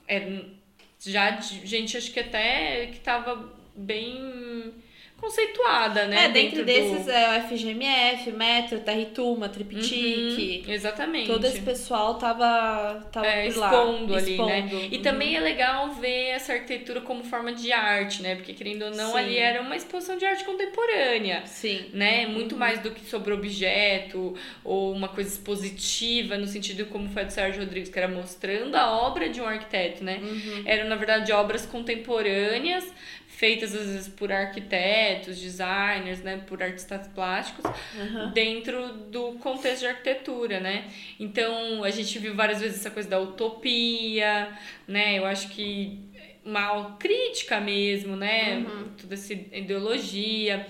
Era, já gente, acho que até que tava bem conceituada, né? É, dentro, dentro desses do... é o FGMF, Metro, Territuma, Triptique. Uhum, exatamente. Todo esse pessoal tava, tava é, por lá, expondo ali, expondo. né? E uhum. também é legal ver essa arquitetura como forma de arte, né? Porque querendo ou não, Sim. ali era uma exposição de arte contemporânea. Sim. Né? Muito mais do que sobre objeto ou uma coisa expositiva, no sentido como foi a do Sérgio Rodrigues, que era mostrando a obra de um arquiteto, né? Uhum. Eram, na verdade, obras contemporâneas feitas às vezes por arquitetos, designers, né, por artistas plásticos, uhum. dentro do contexto de arquitetura, né? Então, a gente viu várias vezes essa coisa da utopia, né? Eu acho que uma crítica mesmo, né? Uhum. Toda essa ideologia.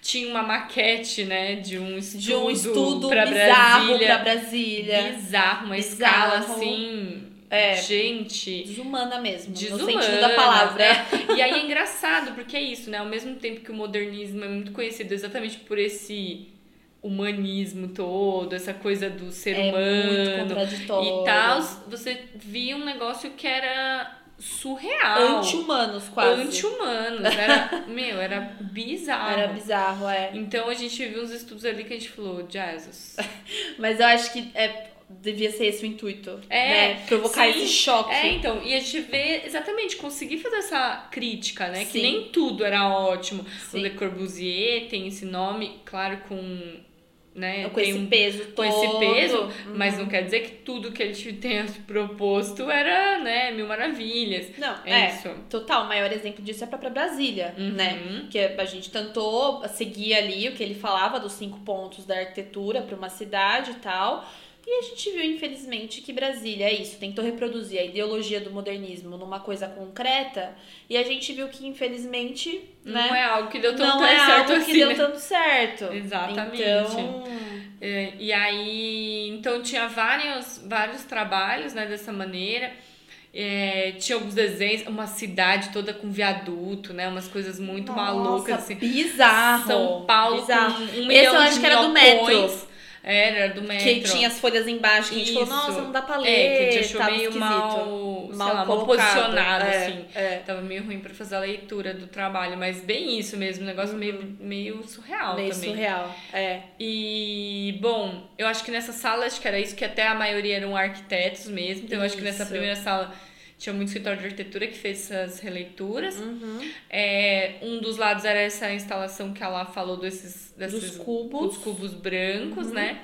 Tinha uma maquete, né, de um estudo, De um estudo bizarro Brasília. Brasília. Bizarro, uma Bizarro. escala assim. É. Gente. Desumana mesmo, no Desumana, sentido da palavra. é. E aí é engraçado, porque é isso, né? Ao mesmo tempo que o modernismo é muito conhecido exatamente por esse humanismo todo, essa coisa do ser É humano e tal, você via um negócio que era surreal. Anti-humanos, quase. Anti-humanos. Era, meu, era bizarro. Era bizarro, é. Então a gente viu uns estudos ali que a gente falou, Jesus. Mas eu acho que é, devia ser esse o intuito. É, né? Provocar sim. esse choque. É, então, e a gente vê exatamente, conseguir fazer essa crítica, né? Que Sim. nem tudo era ótimo. Sim. O Le Corbusier tem esse nome, claro, com. Né, com esse um- peso com todo. esse peso, Uhum. mas não quer dizer que tudo que ele tenha proposto era, né, mil maravilhas. Não, É é. isso. Total, o maior exemplo disso é a própria Brasília, Uhum. né? Que a gente tentou seguir ali o que ele falava dos cinco pontos da arquitetura para uma cidade e tal. E a gente viu, infelizmente, que Brasília é isso, tentou reproduzir a ideologia do modernismo numa coisa concreta. E a gente viu que, infelizmente, né? Não é algo que deu tanto não é certo algo que assim, deu né? tanto certo. Exatamente. Então, É, e aí, então tinha vários, vários trabalhos, né, dessa maneira. É, tinha alguns desenhos, uma cidade toda com viaduto, né, umas coisas muito malucas, nossa, assim. bizarro. São Paulo bizarro. com um Esse milhão eu acho que era do metro. Era, era do metro. Que tinha as folhas embaixo, que a gente falou, Isso. nossa, não dá pra ler. É, que a gente achou meio mal, Mal lá, mal posicionado, É, assim. é. Tava meio ruim pra fazer a leitura do trabalho, mas bem isso mesmo, um negócio meio, meio surreal Uhum. Meio também. surreal. É. E, bom, eu acho que nessa sala, acho que era isso, que até a maioria eram arquitetos mesmo. Então, eu acho que nessa Isso. primeira sala tinha muito escritório de arquitetura que fez essas releituras. Uhum. É, um dos lados era essa instalação que ela falou desses, desses Dos cubos. dos cubos brancos, Uhum. né?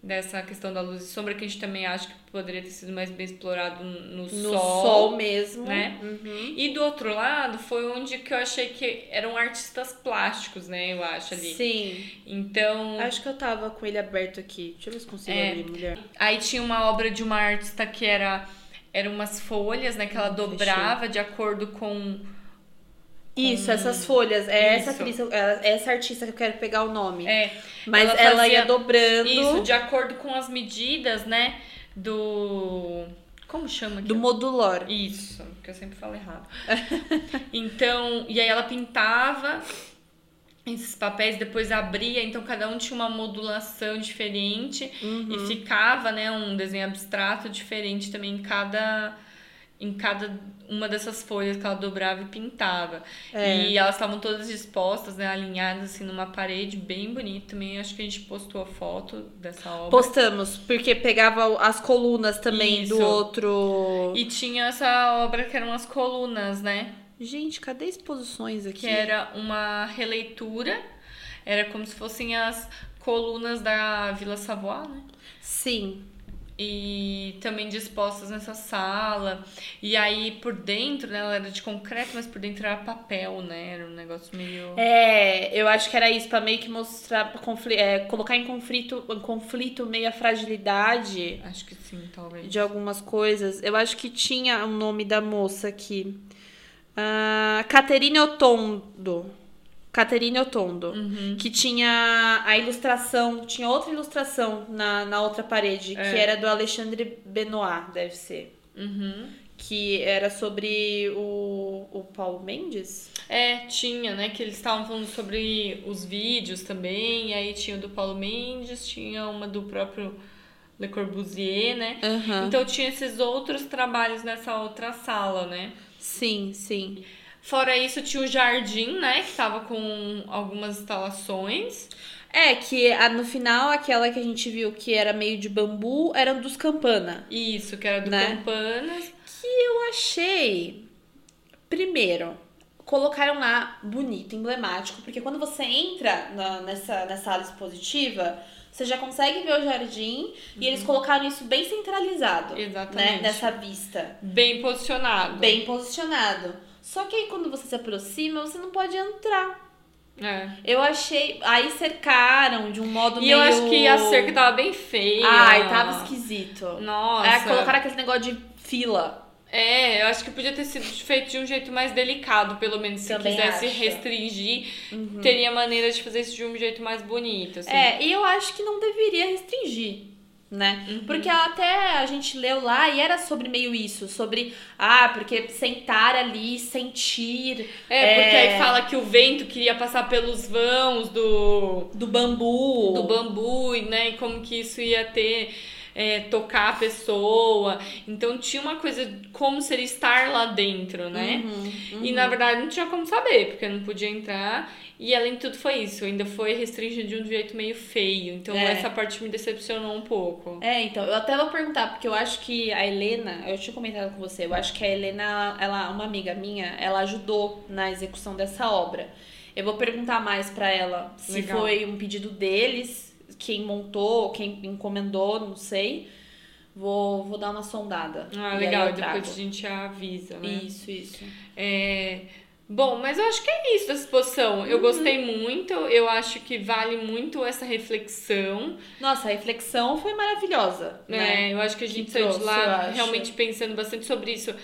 Dessa questão da luz e sombra, que a gente também acha que poderia ter sido mais bem explorado no, No sol. sol, mesmo. né? Uhum. E do outro lado foi onde que eu achei que eram artistas plásticos, né? Eu acho ali. Sim. Então, Acho que eu tava com ele aberto aqui. Deixa eu ver se consigo É. abrir, mulher. Aí tinha uma obra de uma artista que era eram umas folhas, né, que ela Hum, dobrava de acordo com Isso, essas folhas. É essa Isso. atriz, é essa artista que eu quero pegar o nome. é, Mas ela ela, ia dobrando isso de acordo com as medidas, né, do como chama do aquilo? modulor. Isso, que eu sempre falo errado. então, e aí ela pintava esses papéis, depois abria, então cada um tinha uma modulação diferente Uhum. e ficava, né, um desenho abstrato diferente também em cada em cada uma dessas folhas que ela dobrava e pintava. É. E elas estavam todas dispostas, né, alinhadas assim numa parede bem bonita também. Acho que a gente postou a foto dessa obra. Postamos, porque pegava as colunas também Isso. do outro. E tinha essa obra que eram as colunas, né? Gente, cadê exposições aqui? que era uma releitura, era como se fossem as colunas da Vila Savoie, né? Sim. E também dispostas nessa sala. E aí por dentro, né, ela era de concreto, mas por dentro era papel, né? Era um negócio meio. É, eu acho que era isso, pra meio que mostrar, é, colocar em conflito, em conflito meio a fragilidade Acho que sim, talvez. de algumas coisas. Eu acho que tinha o nome da moça aqui. Ah, Caterine Otondo. Caterine Otondo. Uhum. Que tinha a ilustração, tinha outra ilustração na, na outra parede, É. que era do Alexandre Benoit, deve ser. Uhum. Que era sobre o, o Paulo Mendes? É, tinha, né? Que eles estavam falando sobre os vídeos também. E aí tinha o do Paulo Mendes, tinha uma do próprio Le Corbusier, né? Aham. Então tinha esses outros trabalhos nessa outra sala, né? Sim, sim. Fora isso, tinha o jardim, né? Que tava com algumas instalações. É, que a- no final, aquela que a gente viu que era meio de bambu, era dos Campana. Isso, que era do Né? Campanas. Eu achei. Primeiro, colocaram lá bonito, emblemático, porque quando você entra na- nessa, nessa área expositiva, você já consegue ver o jardim e eles colocaram isso bem centralizado. Uhum. Exatamente. Né, nessa vista. Bem posicionado. Bem posicionado. Só que aí quando você se aproxima, você não pode entrar. É. Eu achei. Aí cercaram de um modo E meio. eu acho que a cerca tava bem feia. Ai, tava esquisito. Nossa. É, colocaram aquele negócio de fila. É, eu acho que podia ter sido feito de um jeito mais delicado, pelo menos. Se Também quisesse acho. restringir, teria maneira de fazer isso de um jeito mais bonito. Assim. É, e eu acho que não deveria restringir, né? Uhum. Porque até a gente leu lá e era sobre meio isso, sobre, ah, porque sentar ali, sentir É, porque É. aí fala que o vento queria passar pelos vãos do, do bambu. do bambu, e, né? E como que isso ia ter. É, tocar a pessoa. Então tinha uma coisa como seria estar lá dentro, né? Uhum, E na verdade não tinha como saber, porque não podia entrar. E além de tudo foi isso, ainda foi restringido de um jeito meio feio. Então É. essa parte me decepcionou um pouco. É, então, eu até vou perguntar, porque eu acho que a Helena, eu tinha comentado com você, eu acho que a Helena, ela, uma amiga minha, ela ajudou na execução dessa obra. Eu vou perguntar mais pra ela se Legal. foi um pedido deles, quem montou, quem encomendou, não sei. Vou, vou dar uma sondada. Ah, legal, depois a gente avisa, né? Isso, isso. É, Bom, mas eu acho que é isso dessa exposição. Uhum. Eu gostei muito, eu acho que vale muito essa reflexão. Nossa, a reflexão foi maravilhosa, né? né? Eu acho que a gente Que saiu de lá realmente pensando bastante sobre isso.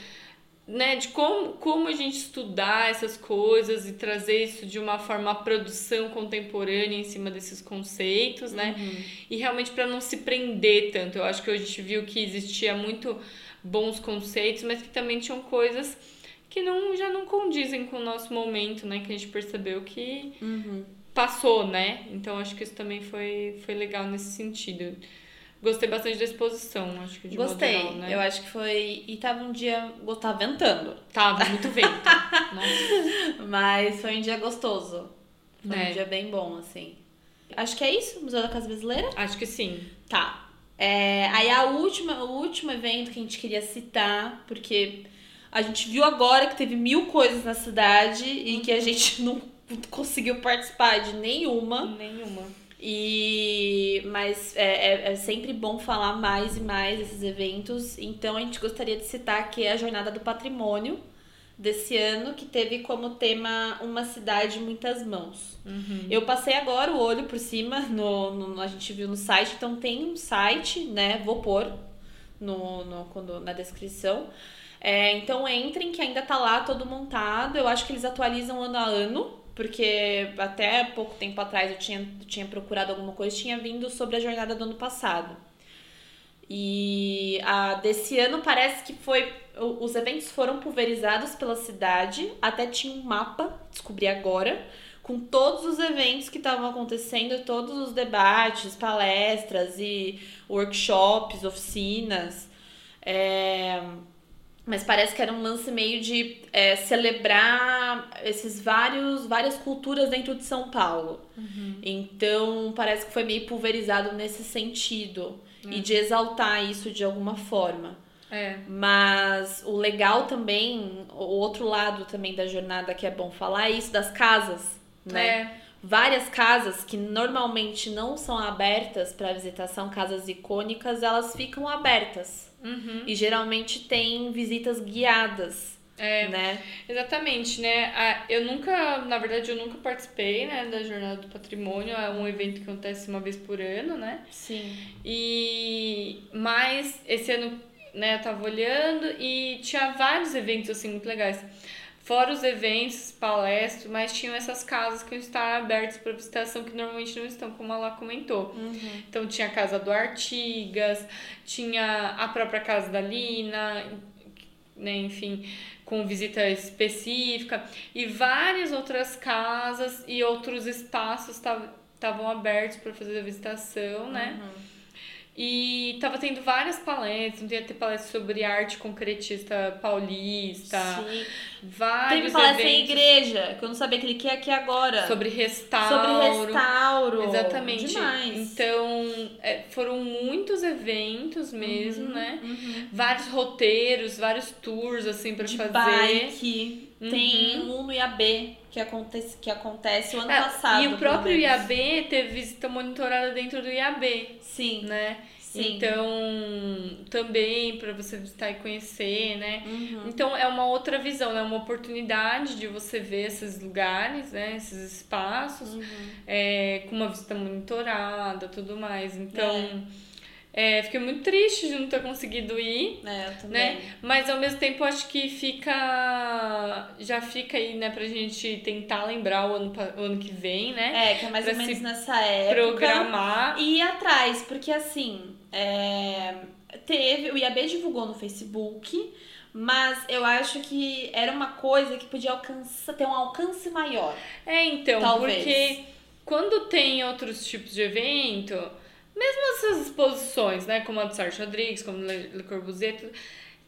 Né, de como, como a gente estudar essas coisas e trazer isso de uma forma a produção contemporânea em cima desses conceitos, né? Uhum. E realmente para não se prender tanto. Eu acho que a gente viu que existia muito bons conceitos, mas que também tinham coisas que não, já não condizem com o nosso momento, né? Que a gente percebeu que Uhum. passou, né? Então acho que isso também foi, foi legal nesse sentido. Gostei bastante da exposição, acho que de Gostei. geral, né? Eu acho que foi. E tava um dia. Tava ventando. Tava muito vento. Nossa. Mas foi um dia gostoso. Foi É. um dia bem bom, assim. Acho que é isso, Museu da Casa Brasileira? Acho que sim. Tá. É, aí a última, o último evento que a gente queria citar, porque a gente viu agora que teve mil coisas na cidade e que a gente não conseguiu participar de nenhuma. Nenhuma. E mas é, é, é sempre bom falar mais e mais desses eventos. Então a gente gostaria de citar aqui a Jornada do Patrimônio desse ano, que teve como tema Uma Cidade Muitas Mãos. Eu passei agora o olho por cima, no, no- a gente viu no site, então tem um site, né? Vou pôr no, no, quando, na descrição. É, então entrem que ainda tá lá todo montado. Eu acho que eles atualizam ano a ano, porque até pouco tempo atrás eu tinha, tinha procurado alguma coisa, tinha vindo sobre a jornada do ano passado. E a desse ano parece que foi. Os eventos foram pulverizados pela cidade, até tinha um mapa, descobri agora, com todos os eventos que estavam acontecendo, todos os debates, palestras e workshops, oficinas. É, Mas parece que era um lance meio de é, celebrar esses vários várias culturas dentro de São Paulo. Então parece que foi meio pulverizado nesse sentido e de exaltar isso de alguma forma. É. Mas o legal também, o outro lado também da jornada que é bom falar é isso das casas, né? É. Várias casas que normalmente não são abertas para visitação, casas icônicas, elas ficam abertas. Uhum. E geralmente tem visitas guiadas, É. né? Exatamente, né? Ah, Eu nunca, na verdade, eu nunca participei, né, da Jornada do Patrimônio. É um evento que acontece uma vez por ano, né? Sim. E mas esse ano, né, eu tava olhando e tinha vários eventos assim muito legais. Fora os eventos, palestras, mas tinham essas casas que estar abertas para visitação que normalmente não estão, como ela comentou. Então tinha a casa do Artigas, tinha a própria casa da Lina, né, enfim, com visita específica e várias outras casas e outros espaços estavam abertos para fazer a visitação, né? E tava tendo várias palestras, não ia ter palestra sobre arte concretista paulista, Sim. Vários Teve palestra em eventos igreja, que eu não sabia que ele quer aqui agora. sobre restauro. Sobre restauro. Exatamente. Demais. Então, é, foram muitos eventos mesmo, né? Uhum. Vários roteiros, vários tours, assim, pra De fazer. bike. Uhum. Tem um no IAB que acontece, que acontece o ano É, passado. e o próprio. IAB teve visita monitorada dentro do IAB, Sim. né? Sim. Então, também para você visitar e conhecer, né? Uhum. Então, é uma outra visão, né? Uma oportunidade de você ver esses lugares, né? Esses espaços, Uhum. é, com uma visita monitorada, tudo mais. Então, É, fiquei muito triste de não ter conseguido ir. É. Né? Mas ao mesmo tempo acho que fica. Já fica aí, né, pra gente tentar lembrar o ano, o ano que vem, né? É, que é mais Pra ou menos nessa época. Programar. E ir atrás, porque assim, é, teve, o IAB divulgou no Facebook, mas eu acho que era uma coisa que podia alcançar, ter um alcance maior. É, então, Talvez. porque quando tem outros tipos de evento, mesmo essas exposições, né, como a do Sérgio Rodrigues, como Le, Le Corbusier,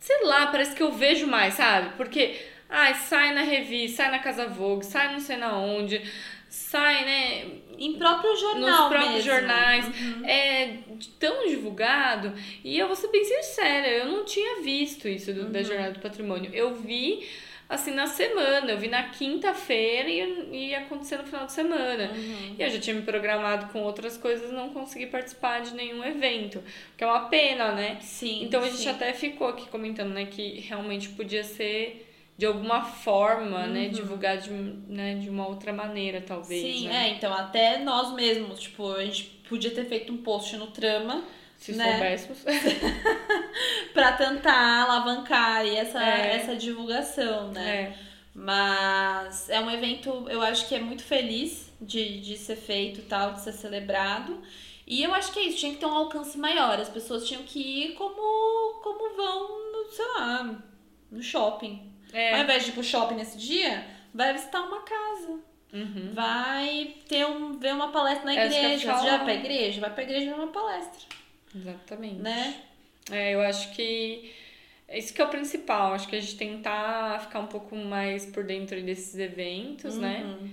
sei lá, parece que eu vejo mais, sabe? Porque, ai, sai na revista, sai na Casa Vogue, sai não sei na onde, sai, né, Em próprio jornal nos próprios mesmo. jornais, Uhum. é tão divulgado. E eu vou ser bem sincera, eu não tinha visto isso do- Uhum. da Jornada do Patrimônio. Eu vi assim na semana, eu vi na quinta-feira e ia acontecer no final de semana. Uhum. E eu já tinha me programado com outras coisas, não consegui participar de nenhum evento, que é uma pena, né? Sim. Então a gente sim. até ficou aqui comentando, né, que realmente podia ser de alguma forma, né, Uhum. divulgar de, né, de uma outra maneira, talvez. Sim, né? é, então até nós mesmos, tipo, a gente podia ter feito um post no Trama Se né? soubéssemos. pra tentar alavancar aí essa, É. essa divulgação, né? É. Mas é um evento, eu acho que é muito feliz de, de ser feito e tal, de ser celebrado. E eu acho que é isso, tinha que ter um alcance maior. As pessoas tinham que ir como, como vão, no, sei lá, no shopping. É. Ao invés de ir pro shopping nesse dia, vai visitar uma casa. Uhum. Vai ter um, ver uma palestra na É igreja. Você já vai pra igreja? Vai pra igreja ver uma palestra, Exatamente. né? É, eu acho que isso que é o principal. Acho que a gente tentar ficar um pouco mais por dentro desses eventos, né? Uhum.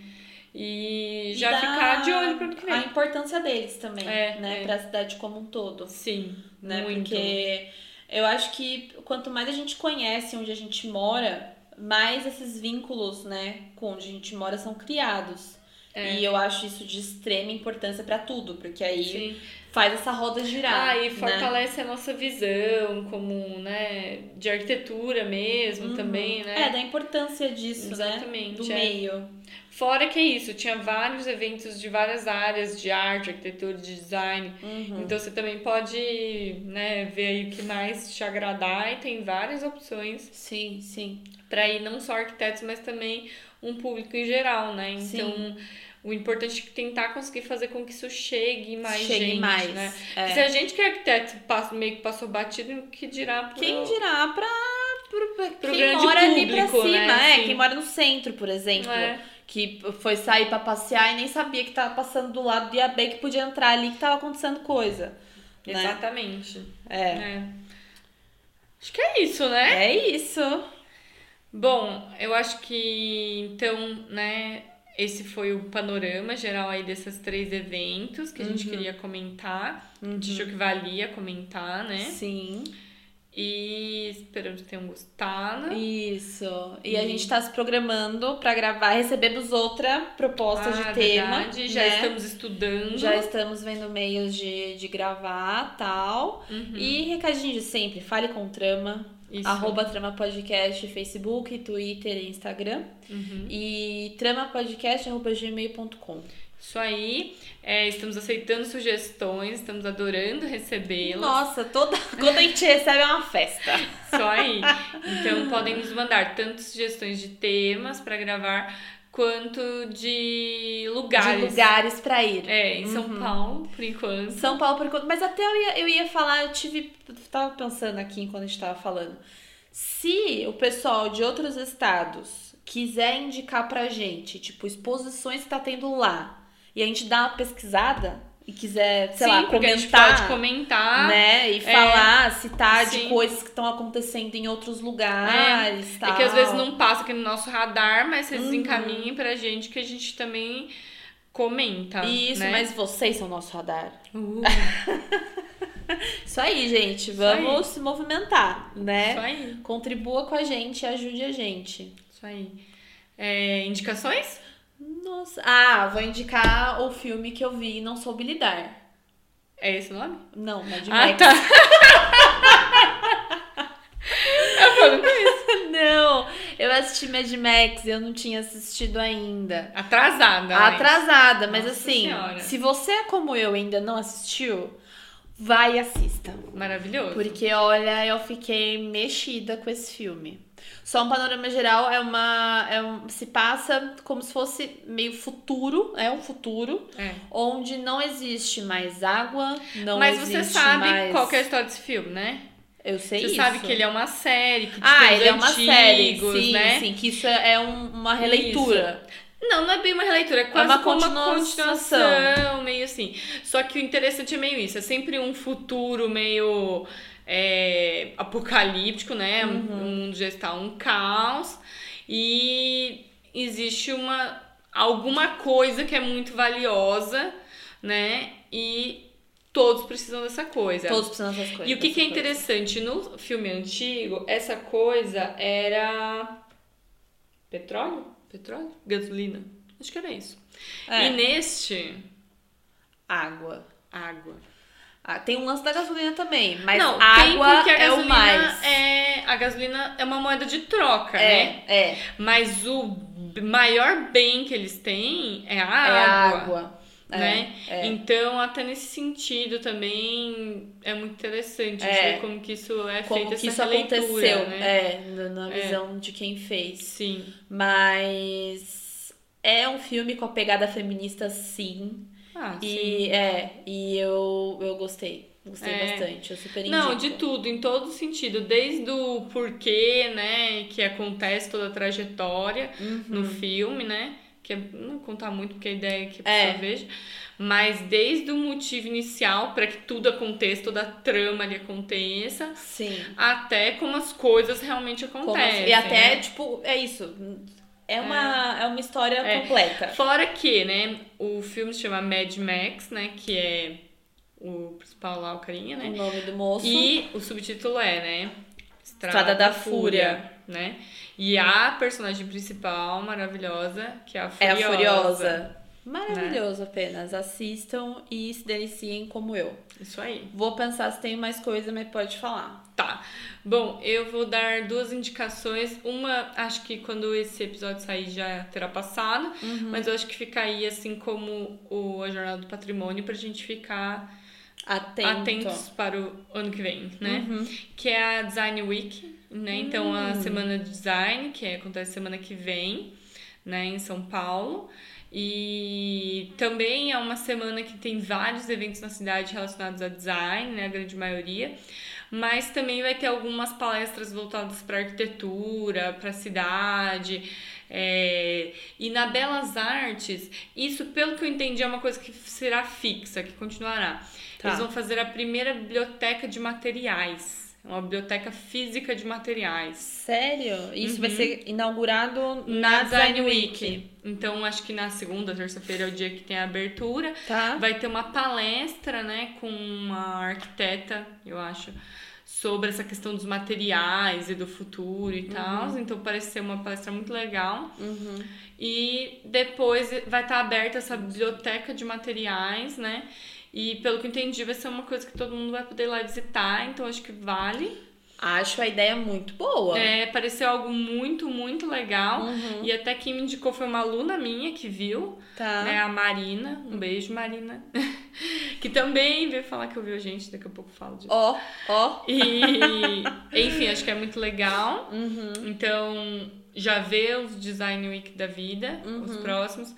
E E já dar ficar de olho pro ano que A vem. importância deles também, É, né? é. Pra cidade como um todo. Sim, né? muito. Porque eu acho que quanto mais a gente conhece onde a gente mora, mais esses vínculos, né, com onde a gente mora são criados. É. E eu acho isso de extrema importância pra tudo, porque aí Sim. faz essa roda girar. Ah, e né? fortalece a nossa visão como, né, de arquitetura mesmo Uhum. também, né? É, da importância disso, Exatamente, né? Do é. meio. Fora que é isso, tinha vários eventos de várias áreas de arte, arquitetura, de design. Uhum. Então você também pode, né, ver aí o que mais te agradar e tem várias opções Sim, sim. para ir não só arquitetos, mas também um público em geral, né? Então, Sim. o importante é tentar conseguir fazer com que isso chegue mais Chegue gente, mais. né? é. Se a gente que é arquiteto passa, meio que passou batido, o que dirá pro... Quem dirá pra, pro, Pro quem mora ali pra público, cima, né? é, Sim. quem mora no centro, por exemplo. É. Que foi sair pra passear e nem sabia que tava passando do lado do IAB que podia entrar ali que tava acontecendo coisa. Né? Exatamente. É. É. Acho que é isso, né? É isso. Bom, eu acho que então, né, esse foi o panorama geral aí desses três eventos que a gente Uhum. queria comentar. A gente achou que valia comentar, né? Sim. E esperamos que tenham gostado. Isso. E a E- gente tá se programando pra gravar. Recebemos outra proposta Ah, de tema. verdade, já né? estamos estudando. Já estamos vendo meios de, de gravar tal. Uhum. E recadinho de sempre, fale com trama. Isso. Arroba Trama Podcast, Facebook, Twitter e Instagram. Uhum. E tramapodcast.gmail.com. Isso aí. É, estamos aceitando sugestões, estamos adorando recebê-las. Nossa, toda, quando a gente recebe é uma festa. Só aí. Então podem nos mandar tanto sugestões de temas pra gravar quanto de lugares. De lugares pra ir. É, em São Uhum. Paulo, por enquanto. São Paulo, por enquanto. Mas até eu ia, eu ia falar, eu tive. Tava pensando aqui enquanto a gente tava falando. Se o pessoal de outros estados quiser indicar pra gente, tipo, exposições que tá tendo lá, e a gente dá uma pesquisada e quiser, sei Sim, lá, comentar. pode comentar. né? E falar, citar sim. de coisas que estão acontecendo em outros lugares. É tal. que às vezes não passa aqui no nosso radar, mas vocês Uhum. encaminhem pra gente que a gente também comenta. Isso, né? mas vocês são nosso radar. Uh, Isso aí, gente. Vamos se movimentar, né? Isso aí. Contribua com a gente, ajude a gente. Isso aí. É, indicações? Nossa. Ah, vou indicar o filme que eu vi e não soube lidar. É esse o nome? Não, Mad Ah, Max. tá. Eu falando isso. Não, eu assisti Mad Max e eu não tinha assistido ainda. Atrasada. né? Atrasada, mas Nossa assim, Senhora. se você é como eu ainda não assistiu, vai e assista. Maravilhoso. Porque, olha, eu fiquei mexida com esse filme. Só um panorama geral é uma. É um, se passa como se fosse meio futuro, é um futuro, É. onde não existe mais água, não Mas existe você sabe mais... qual é a história desse filme, né? Eu sei Você isso. sabe que ele é uma série, que Ah, ele é uma série, antigos, sim, né? sim, que isso é um- uma releitura. Não, não é bem uma releitura, é quase uma como uma continuação. continuação, meio assim. Só que o interessante é meio isso, é sempre um futuro meio é, apocalíptico, né? Uhum. O mundo já está um caos e existe uma alguma coisa que é muito valiosa, né? E todos precisam dessa coisa. Todos precisam dessas coisas. E o que, que é interessante, no filme antigo, essa coisa era. Petróleo? Petróleo? Gasolina? Acho que era isso. É, E neste, água. água. Ah, tem um lance da gasolina também, mas Não, água a é o mais. É, a gasolina é uma moeda de troca, né? é, é, Mas o maior bem que eles têm é a é água. água. É, Né? é. Então, até nesse sentido também é muito interessante É. ver como que isso é Como feito que isso releitura, aconteceu, né? é, na- na É. visão de quem fez. Sim. Mas é um filme com a pegada feminista, sim. Ah, sim. E é, e eu, eu gostei. Gostei É. bastante. Eu super Não, indico. de tudo, em todo sentido, desde o porquê, né, que acontece toda a trajetória Uhum. no filme, né, que é, não contar muito porque a ideia é que a É. pessoa veja, mas desde o motivo inicial para que tudo aconteça, toda a trama ali aconteça, Sim. até como as coisas realmente acontecem. assim? e até, né? tipo, é isso. É uma, é. uma história É. completa. Fora que, né, o filme se chama Mad Max, né, que é o principal lá, o carinha, né, O nome do moço. E o subtítulo é, né? Estrada da Fúria. né? E a personagem principal maravilhosa, que é a é Furiosa. a Furiosa. Maravilhoso apenas. Assistam e se deliciem como eu. Isso aí. Vou pensar se tem mais coisa, mas pode falar. Tá. Bom, eu vou dar duas indicações. Uma, acho que quando esse episódio sair já terá passado, Uhum. mas eu acho que fica aí assim como o A Jornada do Patrimônio pra gente ficar Atento. atentos para o ano que vem, né? Uhum. que é a Design Week, né? Então a semana de design, que acontece semana que vem, né, em São Paulo. E também é uma semana que tem vários eventos na cidade relacionados a design, né, a grande maioria. Mas também vai ter algumas palestras voltadas para arquitetura, para a cidade. é, E na Belas Artes, isso, pelo que eu entendi, é uma coisa que será fixa, que continuará. Tá. Eles vão fazer a primeira biblioteca de materiais. Uma biblioteca física de materiais. Sério? Isso vai ser inaugurado Na, na, Design Week. Então, acho que na segunda, terça-feira é o dia que tem a abertura. Tá? Vai ter uma palestra, né, com uma arquiteta, eu acho, sobre essa questão dos materiais e do futuro e tal. Então, parece ser uma palestra muito legal. Uhum. E depois vai estar aberta essa biblioteca de materiais, né? E pelo que eu entendi, vai ser uma coisa que todo mundo vai poder ir lá visitar, então acho que vale. Acho a ideia muito boa. É, pareceu algo muito, muito legal. Uhum. E até quem me indicou foi uma aluna minha que viu, Tá. né? A Marina. Um beijo, Marina. que também veio falar que ouviu a gente, daqui a pouco falo disso. Ó, ó. E, enfim, acho que é muito legal. Uhum. Então, já vê os Design Week da vida, Uhum. os próximos.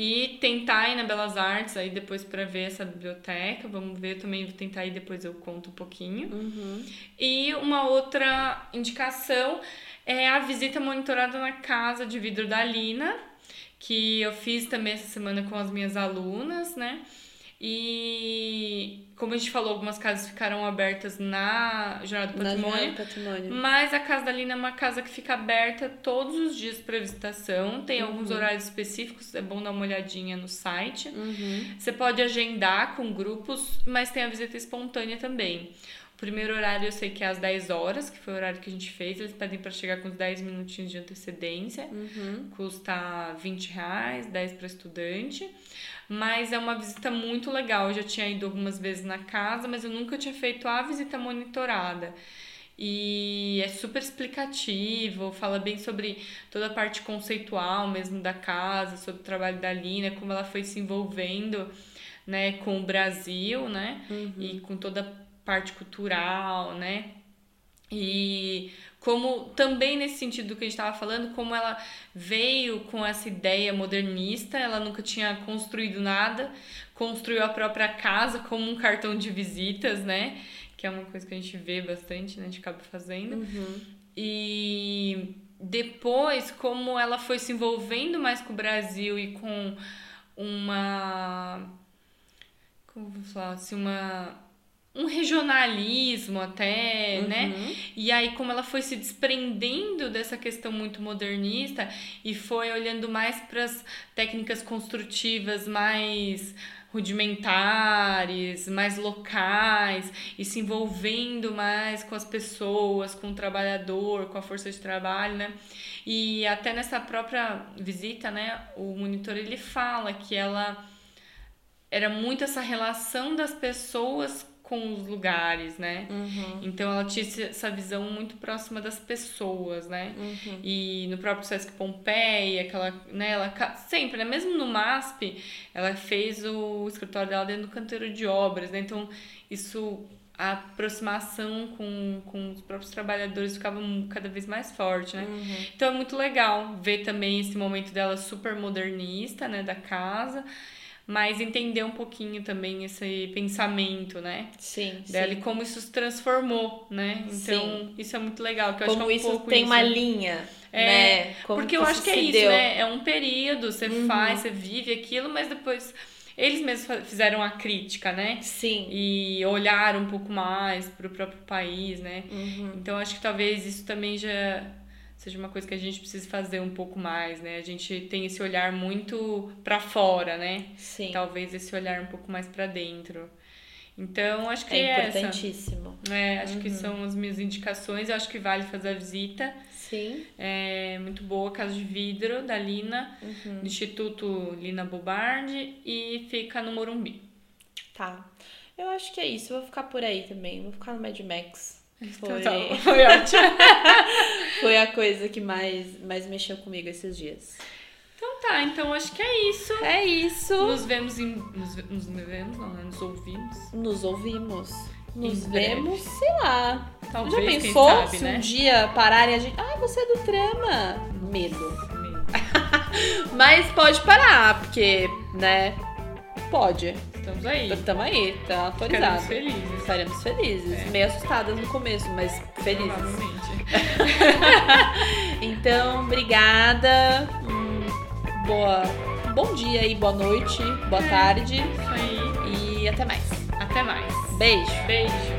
E tentar ir na Belas Artes aí depois pra ver essa biblioteca. Vamos ver, também vou tentar ir depois eu conto um pouquinho. Uhum. E uma outra indicação é a visita monitorada na casa de vidro da Lina, que eu fiz também essa semana com as minhas alunas, né? E como a gente falou, algumas casas ficaram abertas na Jornada do Patrimônio. Patrimônio. Mas a Casa da Lina é uma casa que fica aberta todos os dias para visitação. Tem alguns horários específicos, é bom dar uma olhadinha no site. Uhum. Você pode agendar com grupos, mas tem a visita espontânea também. Primeiro horário eu sei que é às 10 horas, que foi o horário que a gente fez. Eles pedem para chegar com uns 10 minutinhos de antecedência. Uhum. Custa 20 reais, 10 para estudante. Mas é uma visita muito legal. Eu já tinha ido algumas vezes na casa, mas eu nunca tinha feito a visita monitorada. E é super explicativo, fala bem sobre toda a parte conceitual mesmo da casa, sobre o trabalho da Lina, como ela foi se envolvendo né, com o Brasil, né, Uhum. e com toda a parte cultural, né, e como também nesse sentido que a gente estava falando, como ela veio com essa ideia modernista, ela nunca tinha construído nada, construiu a própria casa como um cartão de visitas, né? Que é uma coisa que a gente vê bastante, né? A gente acaba fazendo. Uhum. E depois, como ela foi se envolvendo mais com o Brasil e com uma. Como vou falar assim? Uma. Um regionalismo até, né? Uhum. E aí, como ela foi se desprendendo dessa questão muito modernista e foi olhando mais para as técnicas construtivas mais rudimentares, mais locais e se envolvendo mais com as pessoas, com o trabalhador, com a força de trabalho, né? E até nessa própria visita, né, o monitor ele fala que ela era muito essa relação das pessoas com os lugares, né? Uhum. Então ela tinha essa visão muito próxima das pessoas, né? Uhum. E no próprio Sesc Pompeia, que ela, né, ela sempre, né, mesmo no MASP, ela fez o escritório dela dentro do canteiro de obras, né? Então isso a aproximação com, com os próprios trabalhadores ficava cada vez mais forte, né? Uhum. Então é muito legal ver também esse momento dela super modernista, né, da casa, mas entender um pouquinho também esse pensamento, né? Sim, dela sim. e como isso se transformou, né? Então, isso é muito legal, que eu Como acho que é um isso pouco tem isso. uma linha, É, né? Como Porque eu acho que é isso, deu. né? É um período, você Uhum. faz, você vive aquilo, mas depois eles mesmos fizeram a crítica, né? Sim. E olharam um pouco mais pro próprio país, né? Uhum. Então acho que talvez isso também já seja uma coisa que a gente precisa fazer um pouco mais, né? A gente tem esse olhar muito pra fora, né? Sim. Talvez esse olhar um pouco mais pra dentro. Então acho que é é, essa. importantíssimo. É, acho que Uhum. são as minhas indicações. Eu acho que vale fazer a visita. Sim. É muito boa, Casa de Vidro, da Lina, Uhum. do Instituto Lina Bobardi, e fica no Morumbi. Tá. Eu acho que é isso. Vou ficar por aí também. Vou ficar no Mad Max. Foi, Então tá, foi ótimo. foi a coisa que mais, mais mexeu comigo esses dias. Então tá, então acho que é isso. É isso. Nos vemos em. Nos, nos vemos, não, né? Nos ouvimos. Nos ouvimos. Nos Em breve. vemos, sei lá. Talvez, Já pensou sabe, se né? um dia pararem a gente. Ah, você é do trama. Medo. Mas pode parar, porque, né? Pode. Estamos aí. Tamo aí, tá autorizado. Ficamos felizes. Estaremos felizes. É. Meio assustadas no começo, mas felizes. Provavelmente. Então, obrigada. Hum, boa, bom dia e boa noite, boa É. tarde Isso aí. e até mais. Até mais. Beijo. Beijo.